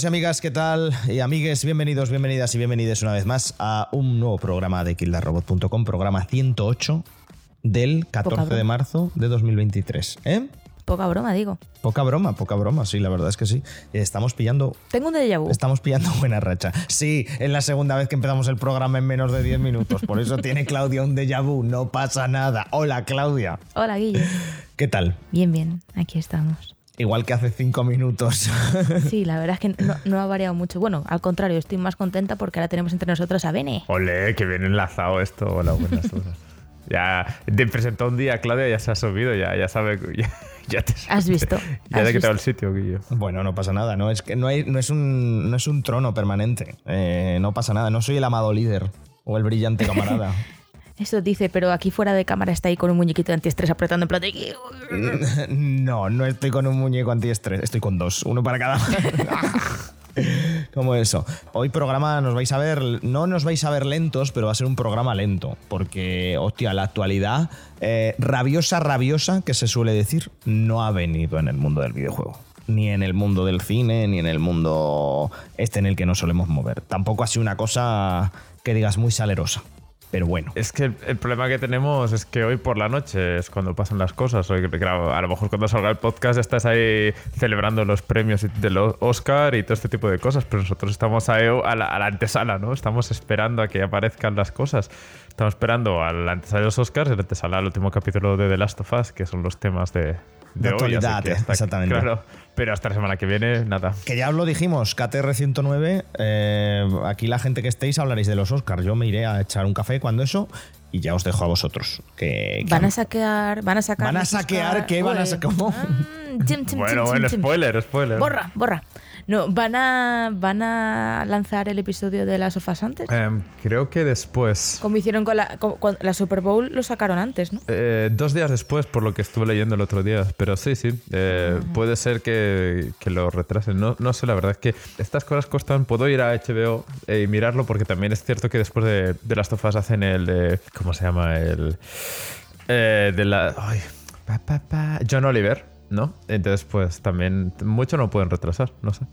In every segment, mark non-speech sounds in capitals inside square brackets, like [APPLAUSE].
Amigos y amigas, ¿qué tal? Y amigues, bienvenidos, bienvenidas y bienvenidas una vez más a un nuevo programa de kildarrobot.com, programa 108 del 14 de marzo de 2023. ¿Eh? Poca broma, digo. Poca broma, poca broma, sí, la verdad es que sí. Estamos pillando. Tengo un déjà vu. Estamos pillando buena racha. Sí, es la segunda vez que empezamos el programa en menos de 10 minutos. Por eso tiene Claudia un déjà vu. No pasa nada. Hola, Claudia. Hola, Guille. ¿Qué tal? Bien, bien. Aquí estamos. Igual que hace 5 minutos. [LAUGHS] Sí, la verdad es que no, no ha variado mucho. Bueno, al contrario, estoy más contenta porque ahora tenemos entre nosotros a Bene. Ole, que bien enlazado esto. Hola, buenas [LAUGHS] tardes. Ya te presentó un día, Claudia, ya se ha subido, ya, ya sabe. Ya, ya te Has visto. Ya has te he quitado el sitio, Guillo. Bueno, no pasa nada, no es que no, hay, no, es, un, no es un trono permanente. Eh, no pasa nada, no soy el amado líder o el brillante camarada. [LAUGHS] Eso dice, pero aquí fuera de cámara está ahí con un muñequito de antiestrés apretando en plan de... [LAUGHS] no, no estoy con un muñeco antiestrés, estoy con dos, uno para cada [LAUGHS] Como eso. Hoy programa nos vais a ver, no nos vais a ver lentos, pero va a ser un programa lento, porque, hostia, la actualidad eh, rabiosa, rabiosa, que se suele decir, no ha venido en el mundo del videojuego. Ni en el mundo del cine, ni en el mundo este en el que nos solemos mover. Tampoco ha sido una cosa que digas muy salerosa. Pero bueno. Es que el, el problema que tenemos es que hoy por la noche es cuando pasan las cosas. Hoy, claro, a lo mejor cuando salga el podcast estás ahí celebrando los premios del Oscar y todo este tipo de cosas, pero nosotros estamos ahí a la, antesala, ¿no? Estamos esperando a que aparezcan las cosas. Estamos esperando a la antesala de los Oscars la antesala al último capítulo de The Last of Us, que son los temas de, De hoy, así actualidad, que hasta- exactamente. Claro, pero hasta la semana que viene, nada. Que ya os lo dijimos, KTR 109, eh, aquí la gente que estéis hablaréis de los Oscars. Yo me iré a echar un café cuando eso y ya os dejo a vosotros. Que, que- Van a saquear... Van a sacar... ¿Van a saquear Oscar- qué? ¿Van a sacar- cómo? Mm, chim, chim, Bueno, chim, bueno, spoiler, spoiler. Borra, borra. No, ¿van a, ¿van a lanzar el episodio de las sofás antes? Em, creo que después. Como hicieron con la, con- con la Super Bowl, lo sacaron antes, ¿no? Eh, dos días después, por lo que estuve leyendo el otro día. Pero sí, sí. eh, puede ser que, que lo retrasen. No, no sé, la verdad es que estas cosas costan. Puedo ir a HBO y mirarlo porque también es cierto que después de, de las tofas hacen el de. ¿Cómo se llama? El. eh, de la. ay, pa, pa, pa, John Oliver, ¿no? Entonces, pues también. Mucho no pueden retrasar, no sé.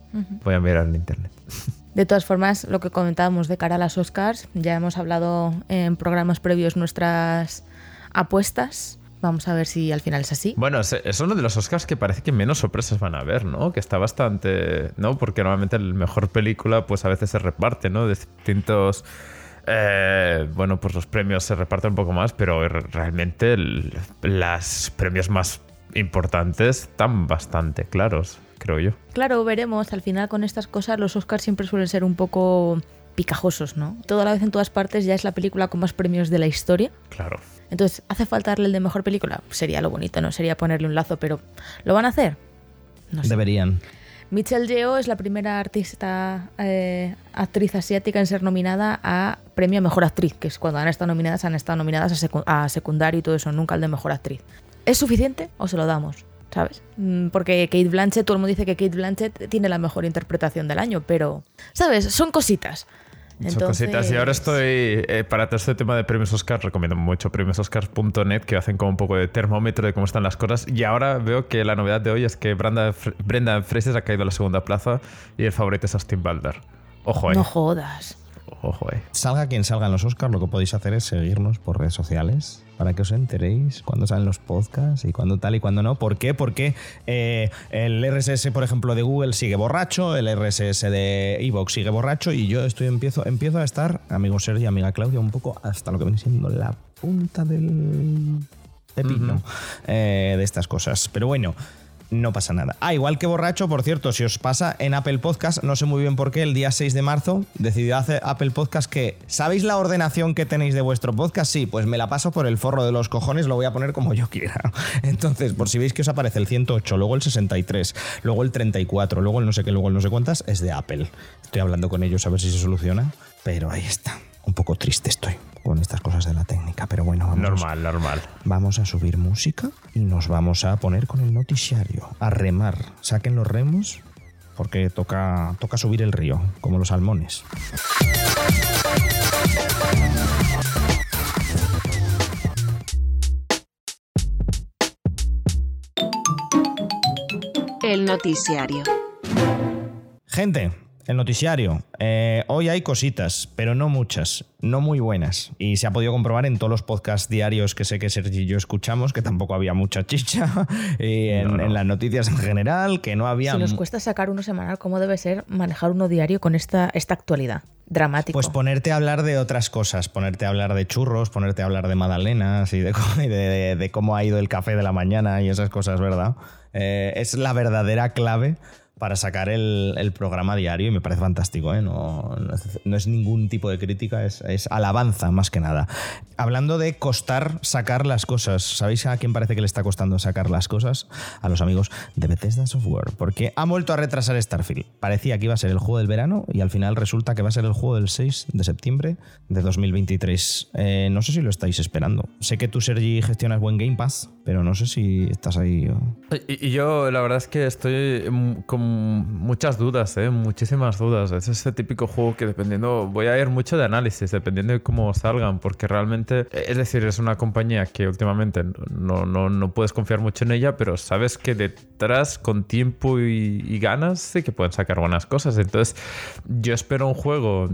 Voy a mirar en internet. [LAUGHS] De todas formas, lo que comentábamos de cara a las Oscars, ya hemos hablado en programas previos nuestras apuestas. Vamos a ver si al final es así. Bueno, es, uno de los Oscars que parece que menos sorpresas van a haber, ¿no? Que está bastante. ¿No? Porque normalmente el mejor película, pues a veces se reparte, ¿no? De distintos. eh, bueno, pues los premios se reparten un poco más, pero re- realmente el- los premios más importantes están bastante claros, creo yo. Claro, veremos. Al final con estas cosas los Oscars siempre suelen ser un poco picajosos, ¿no? Toda la vez en todas partes ya es la película con más premios de la historia. Claro. Entonces, ¿hace falta darle el de mejor película? Sería lo bonito, ¿no? Sería ponerle un lazo, pero ¿lo van a hacer? No sé. Deberían. Michelle Yeoh es la primera artista, eh, actriz asiática en ser nominada a premio a mejor actriz, que es cuando han estado nominadas, han estado nominadas a, secu- a secundario y todo eso, nunca al de mejor actriz. ¿Es suficiente o se lo damos? ¿Sabes? Mm, Porque Kate Blanchett, todo el mundo dice que Kate Blanchett tiene la mejor interpretación del año, pero, ¿sabes? Son cositas. Son cositas. Y ahora estoy, eh, para todo este tema de premios Oscar, recomiendo mucho premiososcars.net, que hacen como un poco de termómetro de cómo están las cosas. Y ahora veo que la novedad de hoy es que Brenda, Brendan Fraser ha caído a la segunda plaza y el favorito es Austin Butler. Ojo, eh. No jodas. Ojo, eh. Salga quien salga en los Oscars, lo que podéis hacer es seguirnos por redes sociales para que os enteréis cuando salen los podcasts y cuando tal y cuando no. ¿Por qué? Porque eh, el RSS, por ejemplo, de Google sigue borracho, el RSS de Evox sigue borracho y yo estoy empiezo, empiezo a estar, amigo Sergio y amiga Claudia, un poco hasta lo que viene siendo la punta del pepino eh, de estas cosas. Pero bueno. No pasa nada. Ah, igual que borracho, por cierto, si os pasa en Apple Podcast, no sé muy bien por qué, el día 6 de marzo decidió hacer Apple Podcast que, ¿sabéis la ordenación que tenéis de vuestro podcast? Sí, pues me la paso por el forro de los cojones, lo voy a poner como yo quiera. [LAUGHS] Entonces, por si veis que os aparece el 108, luego el 63, luego el 34, luego el no sé qué, luego el no sé cuántas, es de Apple. Estoy hablando con ellos a ver si se soluciona, pero ahí está. Un poco triste estoy con estas cosas de la técnica, pero bueno, vamos. Normal, normal. Vamos a subir música y nos vamos a poner con el noticiario, a remar. Saquen los remos porque toca, toca subir el río, como los salmones. El noticiario. Gente, el noticiario. Eh, hoy hay cositas, pero no muchas, no muy buenas. Y se ha podido comprobar en todos los podcasts diarios que sé que Sergi y yo escuchamos, que tampoco había mucha chicha, [LAUGHS] y en, las noticias en general, que no había... Si nos cuesta sacar uno semanal, ¿cómo debe ser manejar uno diario con esta, esta actualidad? Dramático. Pues ponerte a hablar de otras cosas, ponerte a hablar de churros, ponerte a hablar de magdalenas y de, [LAUGHS] cómo ha ido el café de la mañana y esas cosas, ¿verdad? Eh, es la verdadera clave para sacar el, programa diario y me parece fantástico. ¿eh? No, es, ningún tipo de crítica, es, alabanza más que nada. Hablando de costar sacar las cosas, ¿sabéis a quién parece que le está costando sacar las cosas? A los amigos de Bethesda Software, porque ha vuelto a retrasar Starfield. Parecía que iba a ser el juego del verano y al final resulta que va a ser el juego del 6 de septiembre de 2023. Eh, no sé si lo estáis esperando. Sé que tú, Sergi, gestionas buen Game Pass, pero no sé si estás ahí. Y, y yo, la verdad es que estoy como muchas dudas, ¿eh? muchísimas dudas. Es ese típico juego que dependiendo, voy a ir mucho de análisis, dependiendo de cómo salgan, porque realmente, es decir, es una compañía que últimamente no, no, no puedes confiar mucho en ella, pero sabes que detrás, con tiempo y, ganas, sí que pueden sacar buenas cosas. Entonces, yo espero un juego,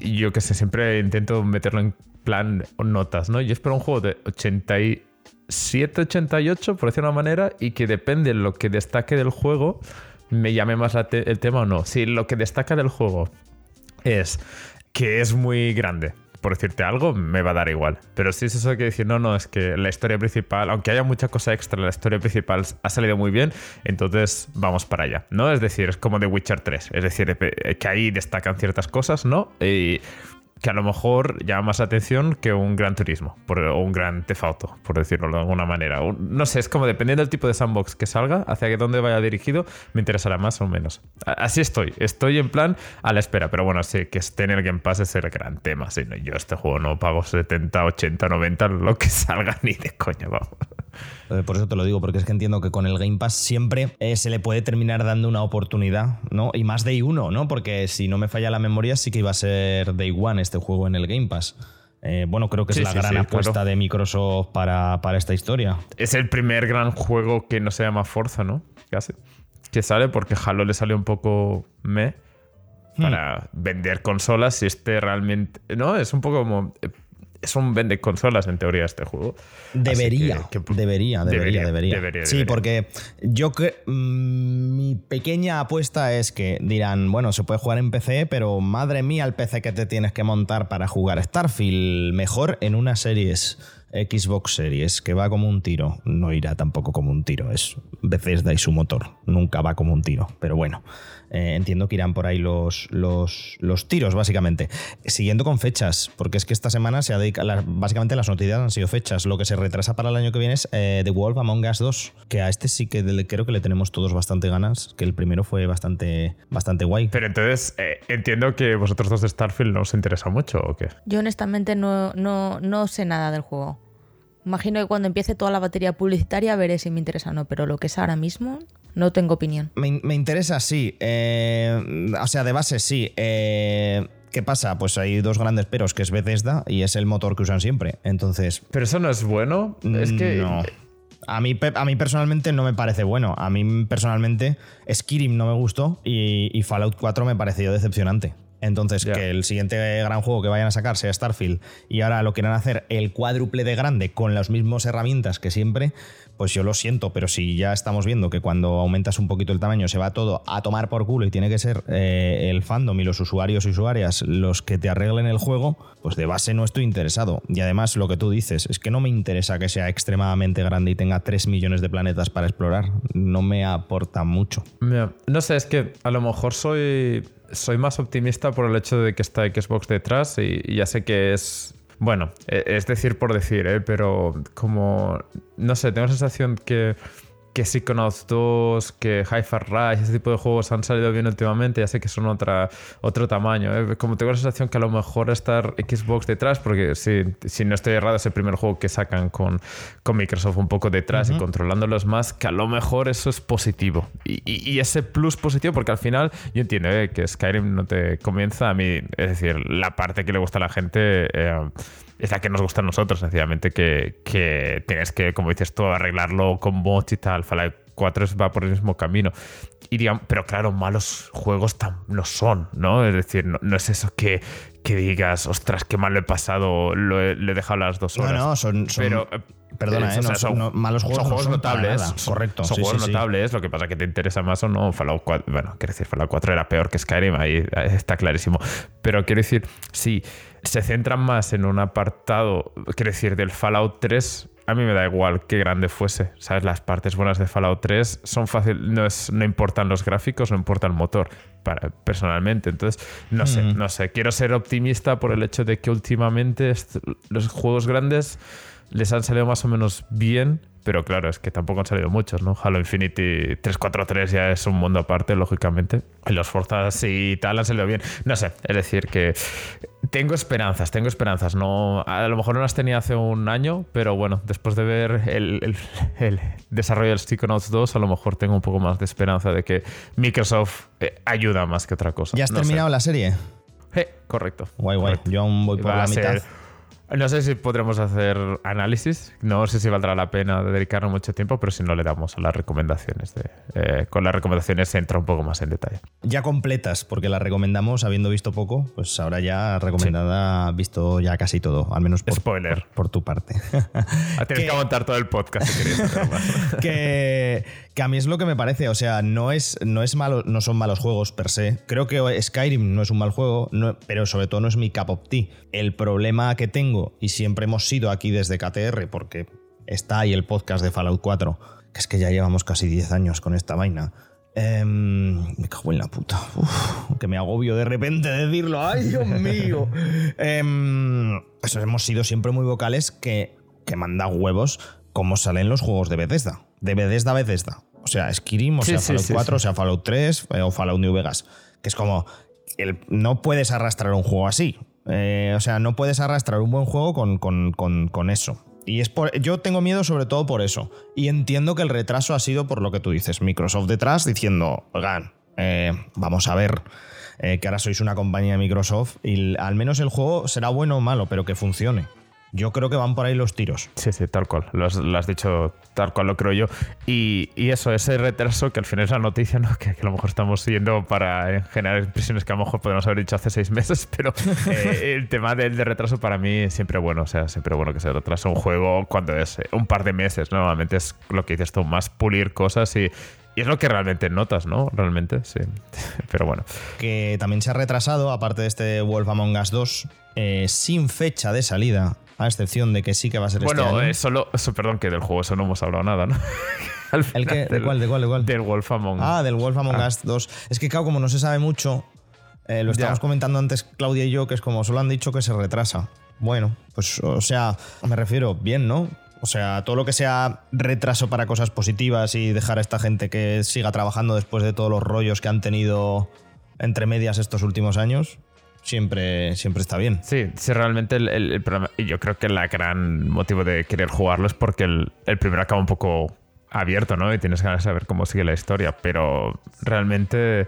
y yo que sé, siempre intento meterlo en plan notas, ¿no? Yo espero un juego de 80 y 788, por decir una manera, y que depende de lo que destaque del juego, me llame más el tema o no. Si lo que destaca del juego es que es muy grande, por decirte algo, me va a dar igual. Pero si es eso que decir, no, no, es que la historia principal, aunque haya mucha cosa extra, la historia principal ha salido muy bien, entonces vamos para allá, ¿no? Es decir, es como The Witcher 3, es decir, eh, que ahí destacan ciertas cosas, ¿no? Y que a lo mejor llama más atención que un gran turismo o un gran tefauto, por decirlo de alguna manera. No sé, es como dependiendo del tipo de sandbox que salga, hacia dónde vaya dirigido, me interesará más o menos. Así estoy, estoy en plan a la espera, pero bueno, sí, que esté en el Game Pass es el gran tema. Sí, yo este juego no pago 70, 80, 90, lo que salga [LAUGHS] ni de coña, vamos. Eh, por eso te lo digo, porque es que entiendo que con el Game Pass siempre eh, se le puede terminar dando una oportunidad, ¿no? Y más Day 1, ¿no? Porque si no me falla la memoria, sí que iba a ser Day 1 este juego en el Game Pass. Eh, bueno, creo que es la gran apuesta de Microsoft para, para, esta historia. Es el primer gran juego que no se llama Forza, ¿no? Casi. Que sale porque Halo le salió un poco me para hmm. vender consolas y este realmente. No, es un poco como es un vende consolas en teoría este juego. Debería, debería, debería, debería, Sí, porque yo creo. Mm, mi pequeña apuesta es que dirán, bueno, se puede jugar en PC, pero madre mía el PC que te tienes que montar para jugar Starfield, mejor en una series. Xbox Series, que va como un tiro. No irá tampoco como un tiro, es Bethesda y su motor. Nunca va como un tiro, pero bueno. Eh, entiendo que irán por ahí los, los, los, tiros, básicamente. Siguiendo con fechas, porque es que esta semana se ha dedicado, básicamente las noticias han sido fechas. Lo que se retrasa para el año que viene es eh, The Wolf Among Us 2, que a este sí que creo que le tenemos todos bastante ganas, que el primero fue bastante, bastante guay. Pero entonces, eh, entiendo que vosotros dos de Starfield no os interesa mucho, ¿o qué? Yo honestamente no, no, no sé nada del juego. Imagino que cuando empiece toda la batería publicitaria veré si me interesa o no, pero lo que es ahora mismo no tengo opinión. Me, interesa, sí. Eh, o sea, de base sí. Eh, ¿Qué pasa? Pues hay dos grandes peros, que es Bethesda y es el motor que usan siempre. Entonces... Pero eso no es bueno. Es que... No. A mí, a mí personalmente no me parece bueno. A mí personalmente Skyrim no me gustó y, y Fallout 4 me pareció decepcionante. Entonces, que el siguiente gran juego que vayan a sacar sea Starfield y ahora lo quieran hacer el cuádruple de grande con las mismas herramientas que siempre, pues yo lo siento, pero si ya estamos viendo que cuando aumentas un poquito el tamaño se va todo a tomar por culo y tiene que ser eh, el fandom y los usuarios y usuarias los que te arreglen el juego, pues de base no estoy interesado. Y además lo que tú dices es que no me interesa que sea extremadamente grande y tenga 3 millones de planetas para explorar. No me aporta mucho. No sé, es que a lo mejor soy soy más optimista por el hecho de que está Xbox detrás y, ya sé que es bueno, e, es decir por decir, ¿eh? pero como, no sé, tengo la sensación que que Psychonauts 2, que Hi-Fi Rush, ese tipo de juegos han salido bien últimamente, ya sé que son otra, otro tamaño. ¿eh? Como tengo la sensación que a lo mejor estar Xbox detrás, porque si, si no estoy errado, es el primer juego que sacan con, con Microsoft un poco detrás y controlándolos más, que a lo mejor eso es positivo. Y, y, ese plus positivo, porque al final yo entiendo ¿eh? que Skyrim no te comienza a mí, es decir, la parte que le gusta a la gente. Eh, es la que nos gusta a nosotros, sencillamente, que, que tienes que, como dices tú, arreglarlo con bots y tal. Fallout 4 va por el mismo camino. Y pero claro, malos juegos no son, ¿no? Es decir, no, es eso que, que, digas, ostras, qué mal lo he pasado, lo he, le he dejado las dos horas. No, no, son. pero, eh, Perdona, eh, son, malos juegos, son juegos notables. correcto. Son juegos notables. Lo que pasa es que te interesa más o no. Fallout 4. Bueno, quiero decir, Fallout 4 era peor que Skyrim, ahí está clarísimo. Pero quiero decir, sí, se centran más en un apartado, quiero decir, del Fallout 3 a mí me da igual qué grande fuese. ¿Sabes? Las partes buenas de Fallout 3 son fáciles. No, no importan los gráficos, no importa el motor, para, personalmente. Entonces, no sé, no sé. Quiero ser optimista por el hecho de que últimamente los juegos grandes les han salido más o menos bien pero claro, es que tampoco han salido muchos, ¿no? Halo Infinity 343 ya es un mundo aparte, lógicamente. Y los Forzas y tal han salido bien. No sé, es decir, que tengo esperanzas, tengo esperanzas. No, a lo mejor no las tenía hace un año, pero bueno, después de ver el, desarrollo del Psychonauts 2, a lo mejor tengo un poco más de esperanza de que Microsoft eh, ayuda más que otra cosa. ¿Ya has terminado la serie? Eh, correcto. Guay, guay. Yo aún voy por la mitad. No sé si podremos hacer análisis, no sé si valdrá la pena dedicarnos mucho tiempo, pero si no le damos a las recomendaciones. Eh, con las recomendaciones se entra un poco más en detalle. Ya completas, porque las recomendamos habiendo visto poco, pues ahora ya recomendada, visto ya casi todo, al menos por, Spoiler. por, tu parte. [LAUGHS] Ah, tienes que, aguantar todo el podcast si querías. [LAUGHS] que, que a mí es lo que me parece, o sea, no, es, no, es malo, no son malos juegos per se. Creo que Skyrim no es un mal juego, pero sobre todo no es mi cup of tea. El problema que tengo, y siempre hemos sido aquí desde KTR, porque está ahí el podcast de Fallout 4, que es que ya llevamos casi 10 años con esta vaina. Em, me cago en la puta. que me agobio de repente decirlo. ¡Ay, Dios mío! [LAUGHS] eh, hemos sido siempre muy vocales que, que manda huevos como salen los juegos de Bethesda de Bethesda a Bethesda. O sea, Skyrim, o sea, Fallout 4, o sea, Fallout 3 eh, o Fallout New Vegas. Que es como, no puedes arrastrar un juego así. Eh, o sea, no puedes arrastrar un buen juego con, con, eso. Y es por, yo tengo miedo sobre todo por eso. Y entiendo que el retraso ha sido por lo que tú dices. Microsoft detrás diciendo, oigan, eh, vamos a ver que ahora sois una compañía de Microsoft y al menos el juego será bueno o malo, pero que funcione. Yo creo que van por ahí los tiros. Sí, sí, tal cual. Lo has, dicho tal cual lo creo yo. Y, eso, ese retraso que al final es la noticia, ¿no? [LAUGHS] Que, a lo mejor estamos siguiendo para generar impresiones que a lo mejor podemos haber dicho hace seis meses, [LAUGHS] pero eh, el tema del de retraso para mí es siempre bueno. O sea, siempre bueno que se retrase un juego cuando es eh, un par de meses. Normalmente es lo que dices tú, más pulir cosas y, y es lo que realmente notas, ¿no? Realmente, sí. [LAUGHS] Pero bueno. Que también se ha retrasado, aparte de este Wolf Among Us 2, eh, sin fecha de salida a excepción de que sí que va a ser bueno, este año. solo, perdón, que del juego eso no hemos hablado nada, ¿no? [LAUGHS] ¿El que, ¿De cuál? ¿De cuál? ¿De cuál? Del Wolf Among Us. Ah, del Wolf Among ah. Us 2. Es que, claro, como no se sabe mucho, eh, lo estábamos comentando antes Claudia y yo, que es como solo han dicho que se retrasa. Bueno, pues, o sea, me refiero bien, ¿no? O sea, todo lo que sea retraso para cosas positivas y dejar a esta gente que siga trabajando después de todos los rollos que han tenido entre medias estos últimos años, siempre, siempre está bien. Sí, sí, realmente el, el, problema, y yo creo que el gran motivo de querer jugarlo es porque el, el primero acaba un poco abierto, ¿no? Y tienes ganas de saber cómo sigue la historia, pero realmente...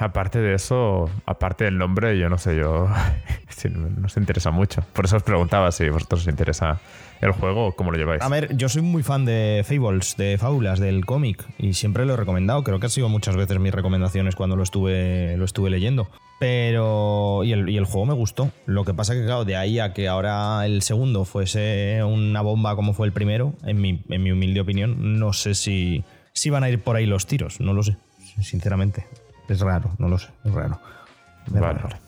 aparte de eso, aparte del nombre, yo no sé, yo [LAUGHS] no se interesa mucho. Por eso os preguntaba si vosotros os interesa el juego o cómo lo lleváis. A ver, yo soy muy fan de Fables, de Fábulas, del cómic, y siempre lo he recomendado. Creo que han sido muchas veces mis recomendaciones cuando lo estuve, lo estuve leyendo. Pero. Y el, juego me gustó. Lo que pasa que, claro, de ahí a que ahora el segundo fuese una bomba como fue el primero, en mi, en mi humilde opinión, no sé si, si van a ir por ahí los tiros. No lo sé, sinceramente. Es raro, no lo sé, es raro. vale, Mm,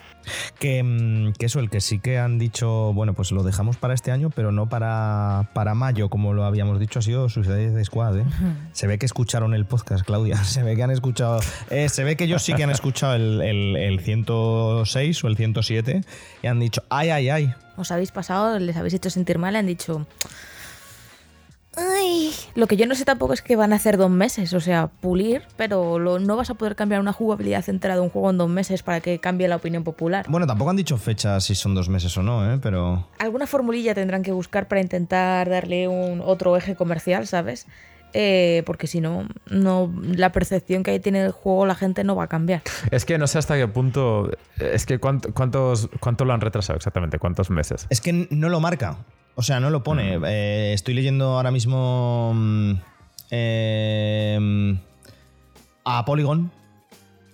que, eso, el que sí que han dicho, bueno, pues lo dejamos para este año, pero no para, para mayo, como lo habíamos dicho, ha sido Suicide Squad. ¿eh? Se ve que escucharon el podcast, Claudia. [LAUGHS] Se ve que han escuchado. Eh, se ve que ellos sí que han escuchado el, el, el 106 o el 107 y han dicho, ay, ay, ay. Os habéis pasado, les habéis hecho sentir mal han dicho, lo que yo no sé tampoco es que van a hacer dos meses, o sea, pulir, pero no vas a poder cambiar una jugabilidad entera de un juego en dos meses para que cambie la opinión popular. Bueno, tampoco han dicho fechas si son dos meses o no, ¿eh? Pero... Alguna formulilla tendrán que buscar para intentar darle un otro eje comercial, ¿sabes? Eh, porque si no, no, la percepción que ahí tiene el juego la gente no va a cambiar. Es que no sé hasta qué punto. Es que cuánto, cuántos, cuánto lo han retrasado exactamente, cuántos meses. Es que no lo marca. O sea, no lo pone. Mm. Eh, estoy leyendo ahora mismo mm, eh, a Polygon,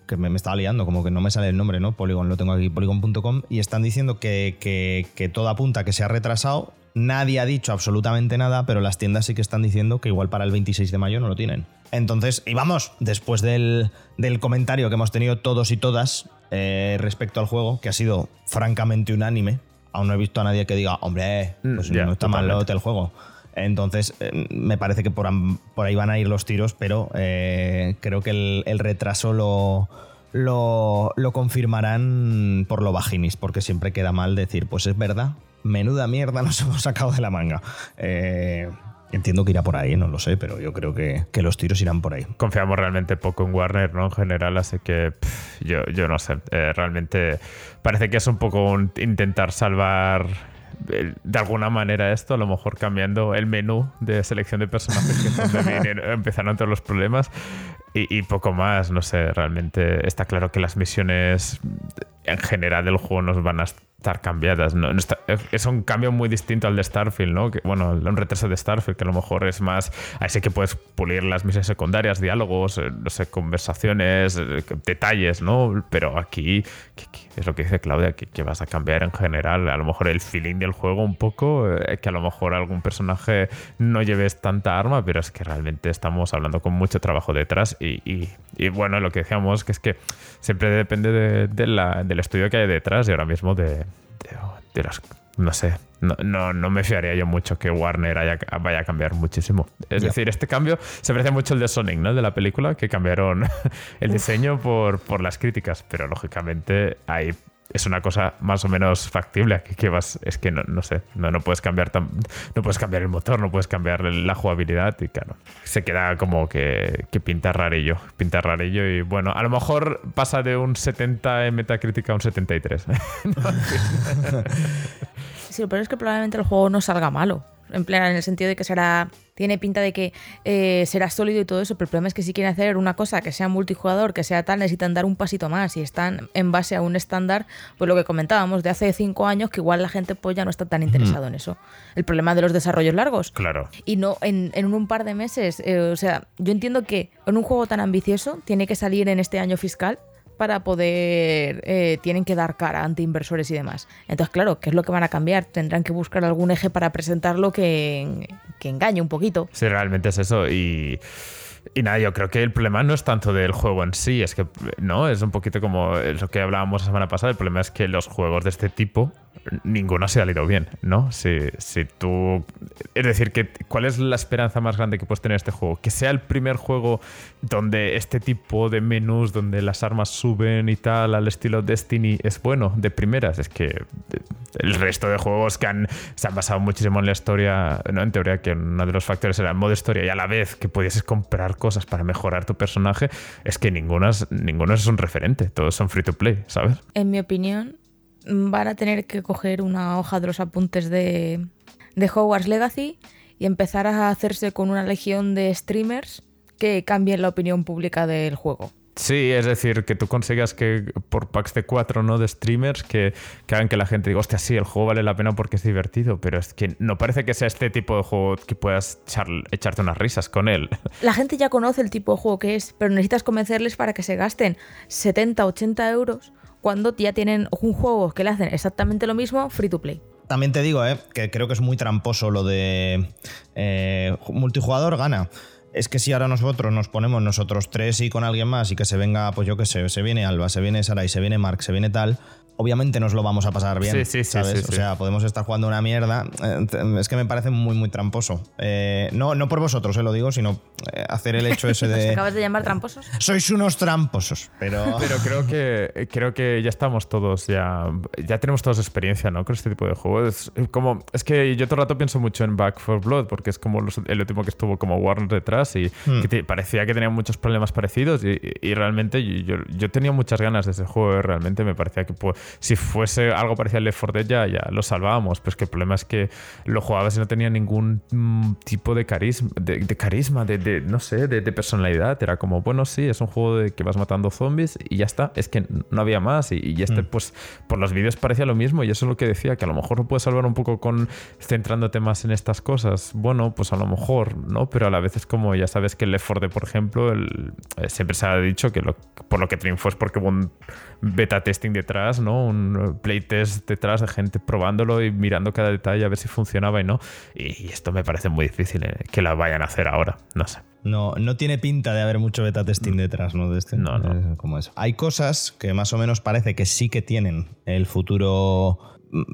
que me, me, estaba liando, como que no me sale el nombre, ¿no? Polygon, lo tengo aquí, polygon.com, y están diciendo que, que, que todo apunta que se ha retrasado. Nadie ha dicho absolutamente nada, pero las tiendas sí que están diciendo que igual para el 26 de mayo no lo tienen. Entonces, y vamos, después del, del comentario que hemos tenido todos y todas eh, respecto al juego, que ha sido francamente unánime, aún no he visto a nadie que diga, hombre, pues Ya, no está mal el juego. Entonces, eh, me parece que por, ahí van a ir los tiros, pero eh, creo que el, el retraso lo, lo, lo confirmarán por lo bajinis, porque siempre queda mal decir, pues es verdad, menuda mierda nos [LAUGHS] hemos sacado de la manga. Eh, entiendo que irá por ahí, no lo sé, pero yo creo que, que los tiros irán por ahí. Confiamos realmente poco en Warner, ¿no? En general, así que pff, yo, yo no sé. Eh, realmente parece que es un poco un intentar salvar de alguna manera esto, a lo mejor cambiando el menú de selección de personajes, que es donde vienen- [LAUGHS] empezaron todos los problemas. Y, y poco más, no sé, realmente está claro que las misiones en general del juego nos van a estar cambiadas. ¿no? Es un cambio muy distinto al de Starfield, ¿no? Que, bueno, un retraso de Starfield, que a lo mejor es más. Ahí sí que puedes pulir las misiones secundarias, diálogos, eh, no sé, conversaciones, eh, detalles, ¿no? Pero aquí, es lo que dice Claudia, que, vas a cambiar en general. A lo mejor el feeling del juego un poco, eh, que a lo mejor algún personaje no lleves tanta arma, pero es que realmente estamos hablando con mucho trabajo detrás. Y, y- bueno, lo que decíamos, que es que siempre depende de, de la- del estudio que hay detrás y ahora mismo de, de. No sé, no, no, no me fiaría yo mucho que Warner haya- vaya a cambiar muchísimo. Es decir, este cambio se parece mucho al de Sonic, ¿no? El de la película, que cambiaron [LAUGHS] el diseño por, por las críticas, pero lógicamente ahí es una cosa más o menos factible. Que, que vas, es que no, no sé, no, no puedes cambiar tan- no puedes cambiar el motor, no puedes cambiar la jugabilidad y claro, se queda como que, que pinta rarillo, pinta rarillo y bueno, a lo mejor pasa de un 70 en Metacritic a un 73. [LAUGHS] Sí, lo es que probablemente el juego no salga malo. En plan, en el sentido de que será. Tiene pinta de que eh, será sólido y todo eso, pero el problema es que si quieren hacer una cosa que sea multijugador, que sea tal, necesitan dar un pasito más y están en base a un estándar, pues lo que comentábamos de hace cinco años, que igual la gente pues ya no está tan interesado en eso. El problema de los desarrollos largos. claro. Y no en, en un par de meses. eh, o sea, yo entiendo que en un juego tan ambicioso tiene que salir en este año fiscal para poder. eh, tienen que dar cara ante inversores y demás. Entonces, claro, ¿qué es lo que van a cambiar? Tendrán que buscar algún eje para presentarlo que, que engañe un poquito. Sí, realmente es eso. Y, y nada, yo creo que el problema no es tanto del juego en sí, es que, no, es un poquito como lo que hablábamos la semana pasada. El problema es que los juegos de este tipo, ninguno se ha salido bien, ¿no? Si, si tú. Es decir, que, ¿cuál es la esperanza más grande que puedes tener en este juego? Que sea el primer juego donde este tipo de menús, donde las armas suben y tal, al estilo Destiny, es bueno, de primeras. Es que el resto de juegos que han, se han basado muchísimo en la historia, ¿no? en teoría que uno de los factores era el modo historia y a la vez que pudieses comprar cosas para mejorar tu personaje, es que ninguno es, ninguno es un referente, todos son free to play, ¿sabes? En mi opinión, van a tener que coger una hoja de los apuntes de, de Hogwarts Legacy y empezar a hacerse con una legión de streamers que cambien la opinión pública del juego. Sí, es decir, que tú consigas que por packs de cuatro, ¿no? De streamers que, que hagan que la gente diga, hostia, sí, el juego vale la pena porque es divertido, pero es que no parece que sea este tipo de juego que puedas echar- echarte unas risas con él. [LAUGHS] La gente ya conoce el tipo de juego que es, pero necesitas convencerles para que se gasten 70, 80 euros cuando ya tienen un juego que le hacen exactamente lo mismo free to play. También te digo, eh, que creo que es muy tramposo lo de eh, multijugador gana. Es que si ahora nosotros nos ponemos nosotros tres y con alguien más y que se venga, pues yo qué sé, se viene Alba, se viene Sarai, se viene Mark, se viene tal, obviamente nos lo vamos a pasar bien. Sí, sí, sí, ¿sabes? sí, O sea, podemos estar jugando una mierda. Eh, Es que me parece muy, muy tramposo. Eh, no, no por vosotros, eh, lo digo, sino eh, hacer el hecho ese ¿Nos [LAUGHS] de. acabas de llamar tramposos? [LAUGHS] Sois unos tramposos, pero. [LAUGHS] Pero creo que creo que ya estamos todos, ya, ya tenemos todos experiencia, ¿no? Con este tipo de juegos. Es como, es que yo todo el rato pienso mucho en Back for Blood, porque es como los- el último que estuvo como Warner detrás y que te- parecía que tenía muchos problemas parecidos. Y, y realmente yo, yo tenía muchas ganas de ese juego. Realmente me parecía que pues, si fuese algo parecido al Left 4 Dead ya, ya lo salvábamos. Pero es que el problema es que lo jugabas y no tenía ningún mm, tipo de carisma, de, de carisma, de, de, no sé, de, de personalidad. Era como, bueno, sí, es un juego de que vas matando zombies y ya está. Es que no había más. Y, y este, pues, por los vídeos parecía lo mismo. Y eso es lo que decía, que a lo mejor lo puedes salvar un poco con centrándote más en estas cosas. Bueno, pues a lo mejor, ¿no? Pero a la vez es como. Ya sabes que el Left 4 Dead, por ejemplo, el, eh, siempre se ha dicho que lo, por lo que triunfó es porque hubo un beta testing detrás, ¿no? Un playtest detrás de gente probándolo y mirando cada detalle a ver si funcionaba y no. Y, esto me parece muy difícil eh, que la vayan a hacer ahora, no sé. No, no tiene pinta de haber mucho beta testing detrás, ¿no? De este. No, no. Como eso. Hay cosas que más o menos parece que sí que tienen el futuro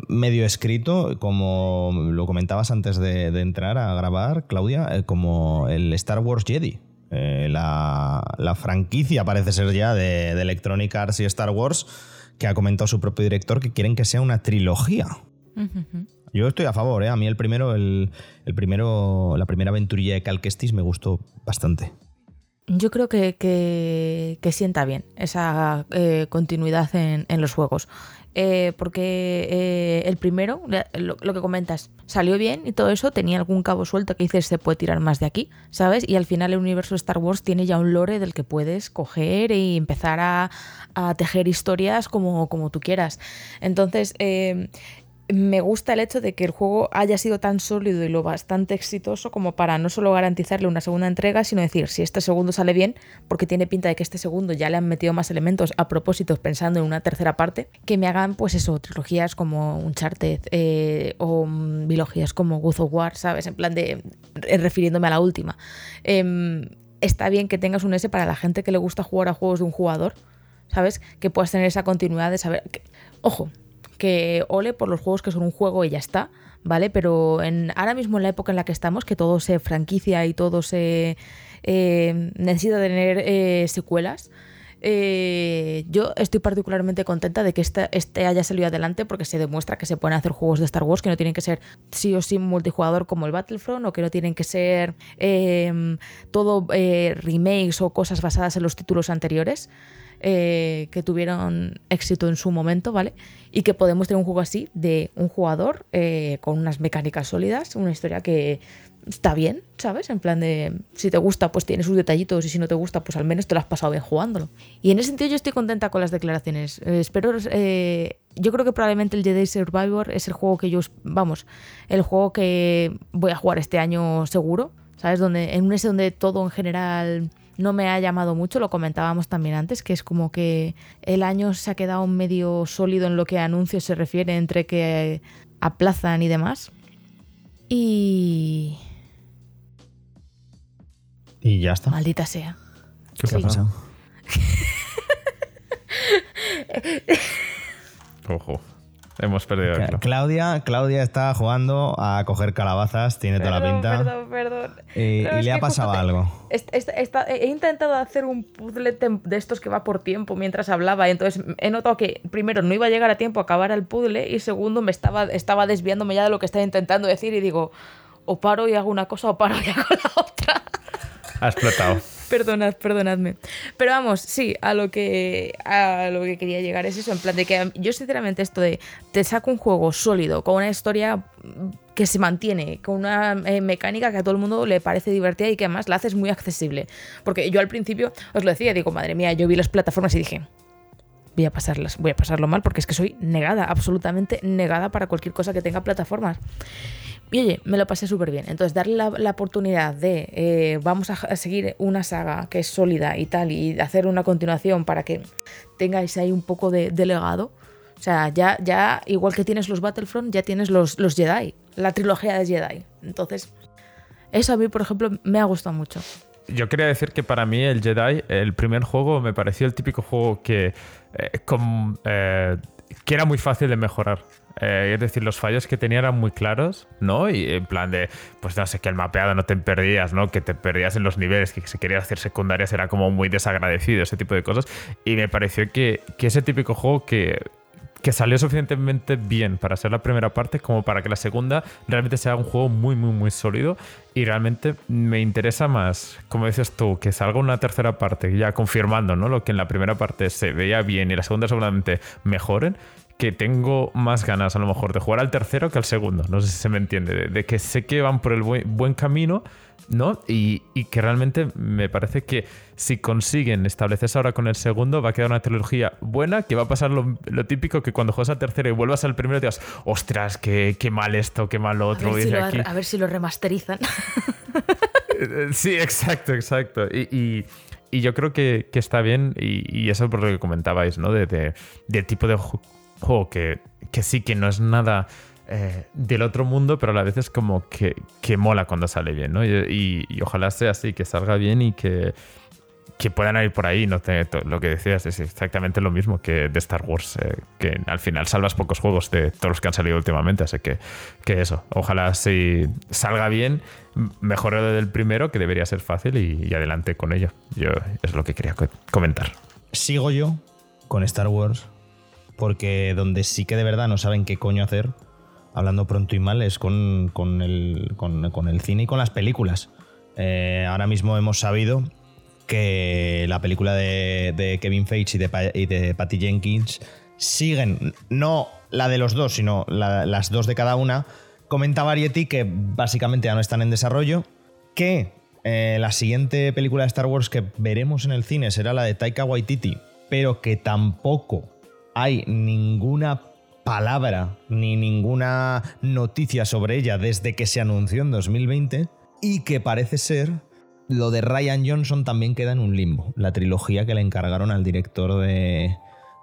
medio escrito, como lo comentabas antes de, entrar a grabar, Claudia, eh, como el Star Wars Jedi. Eh, la, franquicia parece ser ya de, Electronic Arts y Star Wars, que ha comentado su propio director que quieren que sea una trilogía. Yo estoy a favor, ¿eh? a mí el primero, el, primero, la primera aventurilla de Cal Kestis me gustó bastante. Yo creo que, que, sienta bien esa continuidad en, en, los juegos. Eh, porque eh, el primero, lo, que comentas, salió bien y todo eso, tenía algún cabo suelto que dices se puede tirar más de aquí, ¿sabes? Y al final el universo de Star Wars tiene ya un lore del que puedes coger y empezar a, tejer historias como, como tú quieras. Entonces, eh, me gusta el hecho de que el juego haya sido tan sólido y lo bastante exitoso como para no solo garantizarle una segunda entrega, sino decir, si este segundo sale bien, porque tiene pinta de que este segundo ya le han metido más elementos a propósito pensando en una tercera parte, que me hagan pues eso, trilogías como Uncharted eh, o biologías como God of War, ¿sabes? En plan de, eh, refiriéndome a la última. Em, está bien que tengas un S para la gente que le gusta jugar a juegos de un jugador, ¿sabes? Que puedas tener esa continuidad de saber... Ojo, que ole por los juegos que son un juego y ya está, ¿vale? Pero en, ahora mismo en la época en la que estamos, que todo se franquicia y todo se eh, necesita tener eh, secuelas, eh, yo estoy particularmente contenta de que este, este, haya salido adelante porque se demuestra que se pueden hacer juegos de Star Wars que no tienen que ser sí o sí multijugador como el Battlefront o que no tienen que ser todo remakes o cosas basadas en los títulos anteriores. Eh, que tuvieron éxito en su momento, ¿vale? Y que podemos tener un juego así de un jugador eh, con unas mecánicas sólidas, una historia que está bien, ¿sabes? En plan de, si te gusta, pues tiene sus detallitos y si no te gusta, pues al menos te lo has pasado bien jugándolo. Y en ese sentido yo estoy contenta con las declaraciones. Eh, espero, yo creo que probablemente el Jedi Survivor es el juego que yo, vamos, el juego que voy a jugar este año seguro, ¿sabes? Donde, en un ese donde todo en general no me ha llamado mucho, lo comentábamos también antes, que es como que el año se ha quedado medio sólido en lo que a anuncios se refiere, entre que aplazan y demás. Y... Y ya está. Maldita sea. ¿Qué ha pasado? [LAUGHS] [LAUGHS] Ojo. Hemos perdido. Claudia, Claudia está jugando a coger calabazas, tiene toda la pinta. Perdón, perdón. y le ha pasado algo. he intentado hacer un puzzle de estos que va por tiempo mientras hablaba. Y entonces he notado que, primero, no iba a llegar a tiempo a acabar el puzzle. Y segundo, me estaba, estaba desviándome ya de lo que estaba intentando decir. Y digo, o paro y hago una cosa o paro y hago la otra. Ha explotado. [LAUGHS] Perdonad, perdonadme. Pero vamos, sí, a lo que a lo que quería llegar es eso, en plan de que yo sinceramente esto de te saco un juego sólido, con una historia que se mantiene, con una eh, mecánica que a todo el mundo le parece divertida y que además la haces muy accesible. Porque yo al principio os lo decía, digo, madre mía, yo vi las plataformas y dije, voy a pasarlas, voy a pasarlo mal porque es que soy negada, absolutamente negada para cualquier cosa que tenga plataformas. Y oye, me lo pasé súper bien. Entonces, darle la, oportunidad de eh, vamos a, seguir una saga que es sólida y tal, y hacer una continuación para que tengáis ahí un poco de, legado. O sea, ya, ya, igual que tienes los Battlefront, ya tienes los, los Jedi, la trilogía de Jedi. Entonces, eso a mí, por ejemplo, me ha gustado mucho. Yo quería decir que para mí el Jedi, el primer juego, me pareció el típico juego que, eh, eh, que era muy fácil de mejorar. Eh, es decir, los fallos que tenía eran muy claros, ¿no? Y en plan de, pues no sé, que el mapeado no te perdías, ¿no? Que te perdías en los niveles, que si querías hacer secundarias era como muy desagradecido, ese tipo de cosas. Y me pareció que, que ese típico juego que que salió suficientemente bien para ser la primera parte como para que la segunda realmente sea un juego muy, muy, muy sólido. Y realmente me interesa más, como dices tú, que salga una tercera parte, ya confirmando ¿no? lo que en la primera parte se veía bien y la segunda seguramente mejoren, que tengo más ganas a lo mejor de jugar al tercero que al segundo. No sé si se me entiende. De, que sé que van por el buen, camino, ¿no? Y, que realmente me parece que si consiguen establecerse ahora con el segundo, va a quedar una trilogía buena, que va a pasar lo, típico que cuando juegas al tercero y vuelvas al primero, te digas, ostras, qué, qué mal esto, qué mal lo otro. A ver, si lo, a ver si lo remasterizan. [LAUGHS] [LAUGHS] Sí, exacto, exacto. Y, yo creo que, está bien, y, eso es por lo que comentabais, ¿no? De, de, tipo de juego que, que sí, que no es nada eh, del otro mundo, pero a la vez es como que, que mola cuando sale bien, ¿no? Y, ojalá sea así, que salga bien y que, que puedan ir por ahí. No lo que decías es exactamente lo mismo que de Star Wars, eh, que al final salvas pocos juegos de todos los que han salido últimamente, así que, que eso, ojalá si salga bien, mejore del primero, que debería ser fácil y, adelante con ello. Yo es lo que quería comentar. Sigo yo con Star Wars, porque donde sí que de verdad no saben qué coño hacer hablando pronto y mal, es con, el, con, el, cine y con las películas. Eh, ahora mismo hemos sabido que la película de, Kevin Feige y de, Patty Jenkins siguen, no la de los dos, sino las dos de cada una. Comenta Variety que básicamente ya no están en desarrollo, que eh, la siguiente película de Star Wars que veremos en el cine será la de Taika Waititi, pero que tampoco hay ninguna palabra ni ninguna noticia sobre ella desde que se anunció en 2020 y que parece ser lo de Ryan Johnson también queda en un limbo. La trilogía que le encargaron al director de,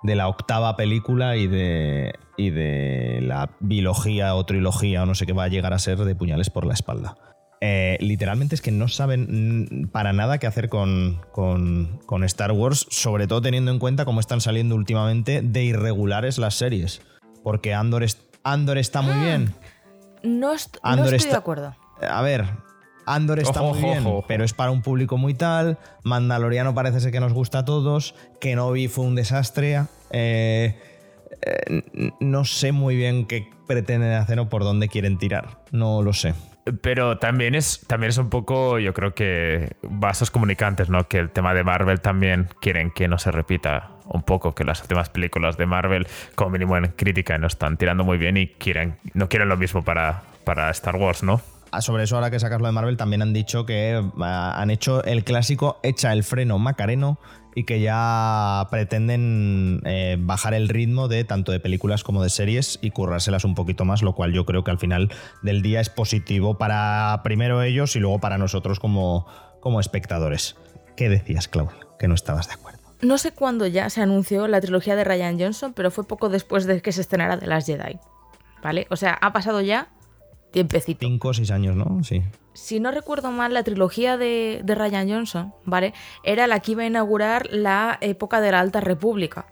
la octava película y de, y de la bilogía o trilogía o no sé qué va a llegar a ser de puñales por la espalda. Eh, literalmente es que no saben para nada qué hacer con, con, con, Star Wars, sobre todo teniendo en cuenta cómo están saliendo últimamente de irregulares las series. Porque Andor, Andor está muy bien. No, estoy de acuerdo. A ver, Andor está muy bien, pero es para un público muy tal. Mandaloriano parece ser que nos gusta a todos. Kenobi fue un desastre. Eh, eh, no sé muy bien qué pretenden hacer o por dónde quieren tirar. No lo sé. Pero también es, también es un poco, yo creo que vasos comunicantes, ¿no? Que el tema de Marvel también quieren que no se repita un poco, que las últimas películas de Marvel, como mínimo en crítica, no están tirando muy bien y quieren, no quieren lo mismo para, para Star Wars, ¿no? Ah, sobre eso, ahora que sacas lo de Marvel, también han dicho que ah, han hecho el clásico echa el freno Macareno y que ya pretenden eh, bajar el ritmo de tanto de películas como de series y currárselas un poquito más, lo cual yo creo que al final del día es positivo para primero ellos y luego para nosotros como, como espectadores. ¿Qué decías, Claudio? Que no estabas de acuerdo. No sé cuándo ya se anunció la trilogía de Ryan Johnson, pero fue poco después de que se estrenara The Last Jedi. ¿Vale? O sea, ha pasado ya tiempecito. Cinco o seis años, ¿no? Sí si no recuerdo mal, la trilogía de, Ryan Johnson, ¿vale? Era la que iba a inaugurar la época de la Alta República,